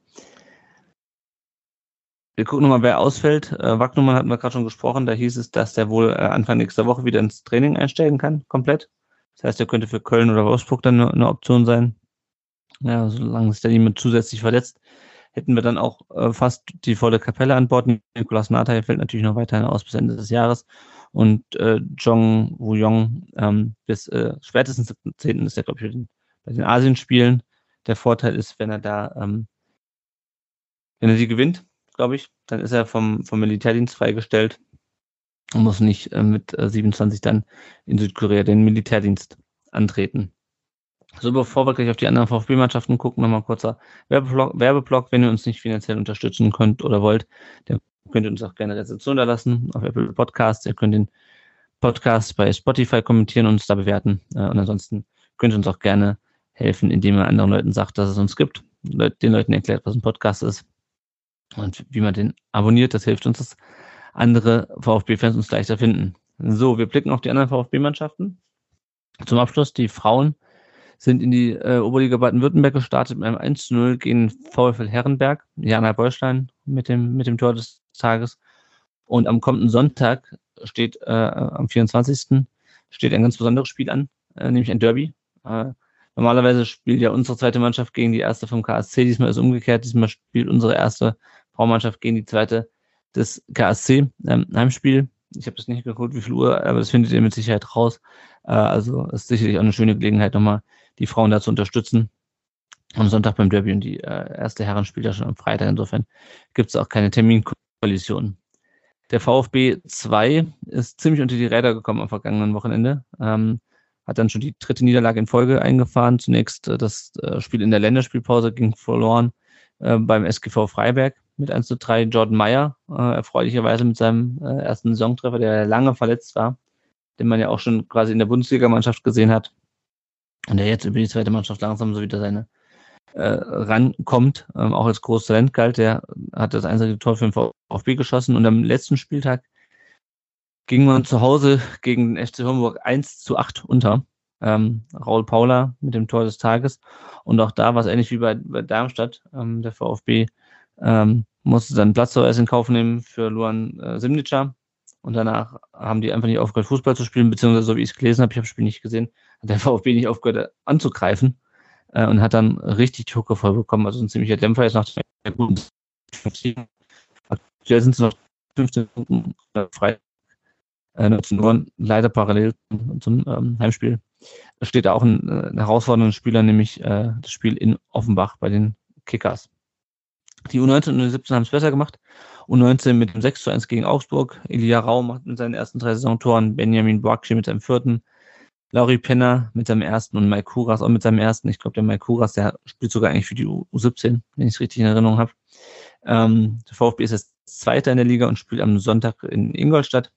Wir gucken nochmal, wer ausfällt. Äh, Wagnumann hatten wir gerade schon gesprochen. Da hieß es, dass der wohl äh, Anfang nächster Woche wieder ins Training einsteigen kann, komplett. Das heißt, er könnte für Köln oder Wolfsburg dann eine, eine Option sein. Ja, solange sich da niemand zusätzlich verletzt, hätten wir dann auch äh, fast die volle Kapelle an Bord. Nikolas Nathai fällt natürlich noch weiterhin aus bis Ende des Jahres. Und äh, Jong Woo-Yong ähm, bis äh, spätestens 7.10. ist er, glaube ich, den, bei den Asienspielen. Der Vorteil ist, wenn er da, ähm, wenn er die gewinnt, glaube ich, dann ist er vom, vom Militärdienst freigestellt und muss nicht äh, mit äh, 27 dann in Südkorea den Militärdienst antreten. So, bevor wir gleich auf die anderen VfB-Mannschaften gucken, nochmal kurzer Werbeblock, Werbeblock. Wenn ihr uns nicht finanziell unterstützen könnt oder wollt, dann könnt ihr uns auch gerne Rezension da lassen auf Apple Podcasts. Ihr könnt den Podcast bei Spotify kommentieren und uns da bewerten. Äh, und ansonsten könnt ihr uns auch gerne helfen, indem ihr anderen Leuten sagt, dass es uns gibt. Den Leuten erklärt, was ein Podcast ist und wie man den abonniert. Das hilft uns, das andere VfB-Fans uns leichter finden. So, wir blicken auf die anderen VfB-Mannschaften. Zum Abschluss, die Frauen sind in die äh, Oberliga Baden-Württemberg gestartet mit einem 1-0 gegen VfL Herrenberg. Jana Beustein mit dem, mit dem Tor des Tages. Und am kommenden Sonntag steht, äh, am 24. steht ein ganz besonderes Spiel an, äh, nämlich ein Derby. Äh, normalerweise spielt ja unsere zweite Mannschaft gegen die erste vom KSC. Diesmal ist umgekehrt. Diesmal spielt unsere erste Frauenmannschaft gegen die zweite das KSC ähm, Heimspiel. Ich habe das nicht geguckt, wie viel Uhr, aber das findet ihr mit Sicherheit raus. Äh, also ist sicherlich auch eine schöne Gelegenheit, nochmal die Frauen da zu unterstützen. Am Sonntag beim Derby und die äh, erste Herren spielt ja schon am Freitag. Insofern gibt es auch keine Terminkollision. Der VfB 2 ist ziemlich unter die Räder gekommen am vergangenen Wochenende. Ähm, hat dann schon die dritte Niederlage in Folge eingefahren. Zunächst äh, das äh, Spiel in der Länderspielpause ging verloren äh, beim SGV Freiberg mit 1 zu 3 Jordan Meyer, äh, erfreulicherweise mit seinem äh, ersten Saisontreffer, der lange verletzt war, den man ja auch schon quasi in der Bundesligamannschaft gesehen hat und der jetzt über die zweite Mannschaft langsam so wieder seine äh, rankommt, ähm, auch als großes Talent galt, der hat das einzige Tor für den VfB geschossen und am letzten Spieltag ging man zu Hause gegen den FC Homburg 1 zu 8 unter. Ähm, Raul Paula mit dem Tor des Tages. Und auch da war es ähnlich wie bei, bei Darmstadt. Ähm, der VfB ähm, musste dann Platzverweis in Kauf nehmen für Luan äh, Simnica. Und danach haben die einfach nicht aufgehört, Fußball zu spielen, beziehungsweise so wie ich es gelesen habe, ich habe das Spiel nicht gesehen, hat der [LAUGHS] VfB nicht aufgehört äh, anzugreifen äh, und hat dann richtig die Hucke voll bekommen. Also ein ziemlicher Dämpfer jetzt nach der guten Aktuell sind es noch 15 Minuten äh, frei. Äh, 19 Uhr, leider parallel zum, ähm, Heimspiel. Da steht auch ein, äh, ein herausfordernder Spieler, nämlich äh, das Spiel in Offenbach bei den Kickers. Die U19 und U17 haben es besser gemacht. U19 mit dem 6 zu 1 gegen Augsburg. Elia Raum macht mit seinen ersten drei Saisontoren. Benjamin Boakci mit seinem vierten. Lauri Penner mit seinem ersten und Mike Kuras auch mit seinem ersten. Ich glaube, der Mike Kuras, der spielt sogar eigentlich für die U17, wenn ich es richtig in Erinnerung habe. Ähm, der VfB ist jetzt Zweiter in der Liga und spielt am Sonntag in Ingolstadt.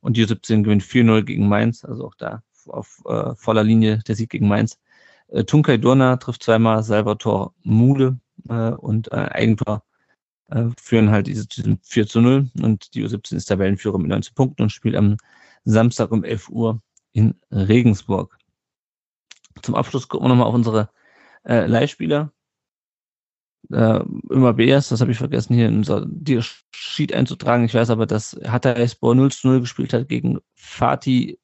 Und die U17 gewinnt 4-0 gegen Mainz, also auch da auf äh, voller Linie der Sieg gegen Mainz. Äh, Tunkay Durna trifft zweimal, Salvatore Mule äh, und äh, Eigentor äh, führen halt diese, diese 4 zu 0 und die U17 ist Tabellenführer mit 19 Punkten und spielt am Samstag um 11 Uhr in Regensburg. Zum Abschluss gucken wir nochmal auf unsere äh, Leihspieler. Äh, immer BS, das habe ich vergessen, hier in unser Sheet einzutragen. Ich weiß aber, dass Hatayspor 0 zu 0 gespielt hat gegen Fatih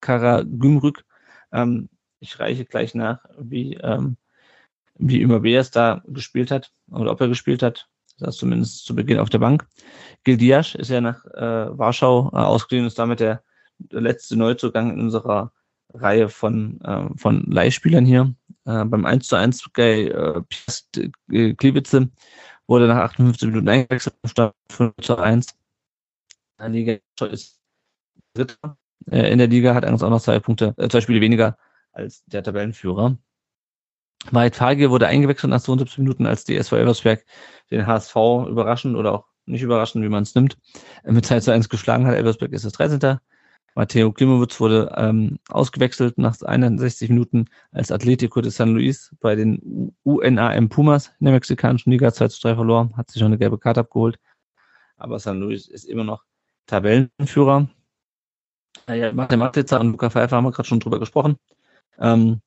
Karagümrük. Ähm, ich reiche gleich nach, wie, ähm, wie immer BS da gespielt hat oder ob er gespielt hat. Das zumindest zu Beginn auf der Bank. Gildiasch ist ja nach äh, Warschau äh, ausgeliehen und ist damit der, der letzte Neuzugang in unserer Reihe von, äh, von Leihspielern hier. Äh, beim 1 zu 1 bei äh, äh, Kliwitze wurde nach 58 Minuten eingewechselt, statt 5 zu 1. Der Liga ist Dritter äh, in der Liga, hat eigentlich auch noch zwei Punkte, äh, zwei Spiele weniger als der Tabellenführer. Marit Fagel wurde eingewechselt nach 72 Minuten, als die SV Elversberg den HSV überraschend oder auch nicht überraschend, wie man es nimmt, äh, mit 2 zu 1 geschlagen hat. Elversberg ist das 13. Matteo Klimowitz wurde ähm, ausgewechselt nach 61 Minuten als Atletico de San Luis bei den UNAM Pumas in der mexikanischen Liga 2 zu 3 verloren, hat sich schon eine gelbe Karte abgeholt. Aber San Luis ist immer noch Tabellenführer. Ja, Martin Matitzer und Luca Pfeiffer haben wir gerade schon drüber gesprochen. Ähm,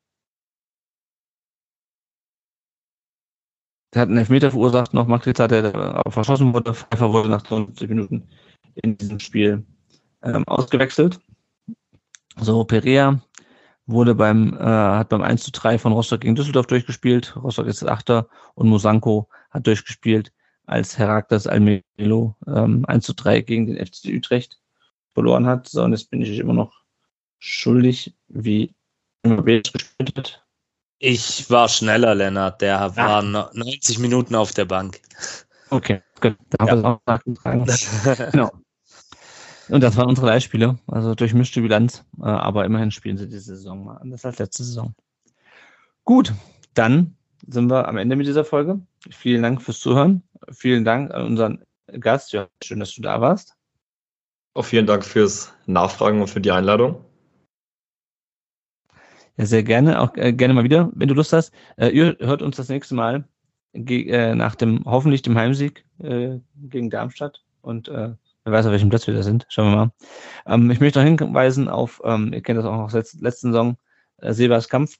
der hat einen Elfmeter verursacht, noch Matitzer, der verschossen wurde. Pfeiffer wurde nach 20 Minuten in diesem Spiel ähm, ausgewechselt. So, Perea wurde beim, äh, hat beim 1 zu 3 von Rostock gegen Düsseldorf durchgespielt. Rostock ist Achter und Musanko hat durchgespielt, als Herakles Almelo ähm, 1 zu 3 gegen den FC Utrecht verloren hat. So, und jetzt bin ich immer noch schuldig, wie Immobilis gespielt hat. Ich war schneller, Lennart. Der ah. war 90 Minuten auf der Bank. Okay, gut. Da ja. haben wir es auch nachgetragen. [LAUGHS] genau. Und das waren unsere Leihspiele, also durchmischte Bilanz, äh, aber immerhin spielen sie diese Saison mal anders als letzte Saison. Gut, dann sind wir am Ende mit dieser Folge. Vielen Dank fürs Zuhören. Vielen Dank an unseren Gast. Ja, schön, dass du da warst. Auch vielen Dank fürs Nachfragen und für die Einladung. Ja, sehr gerne, auch äh, gerne mal wieder, wenn du Lust hast. Äh, ihr hört uns das nächste Mal äh, nach dem hoffentlich dem Heimsieg äh, gegen Darmstadt und äh, Wer weiß, auf welchem Platz wir da sind. Schauen wir mal. Ähm, ich möchte noch hinweisen auf, ähm, ihr kennt das auch noch aus der letzten Saison, äh, Silbers Kampf.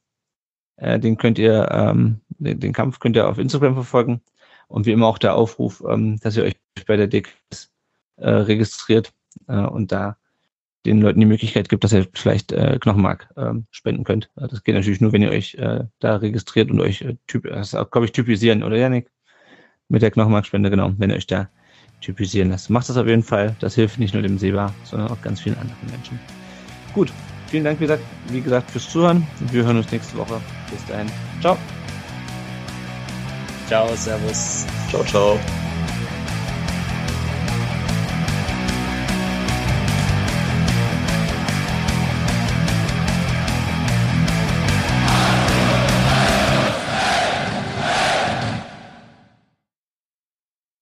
Äh, den könnt ihr, ähm, den, den, Kampf könnt ihr auf Instagram verfolgen. Und wie immer auch der Aufruf, ähm, dass ihr euch bei der DKS äh, registriert äh, und da den Leuten die Möglichkeit gibt, dass ihr vielleicht äh, Knochenmark ähm, spenden könnt. Äh, das geht natürlich nur, wenn ihr euch da registriert und euch typ, das glaube ich, typisieren, oder Janik? Mit der Knochenmarkspende, genau, wenn ihr euch da typisieren lässt. Macht das auf jeden Fall. Das hilft nicht nur dem Seba, sondern auch ganz vielen anderen Menschen. Gut, vielen Dank, wie gesagt, wie gesagt fürs Zuhören. Wir hören uns nächste Woche. Bis dahin. Ciao. Ciao, Servus. Ciao, ciao.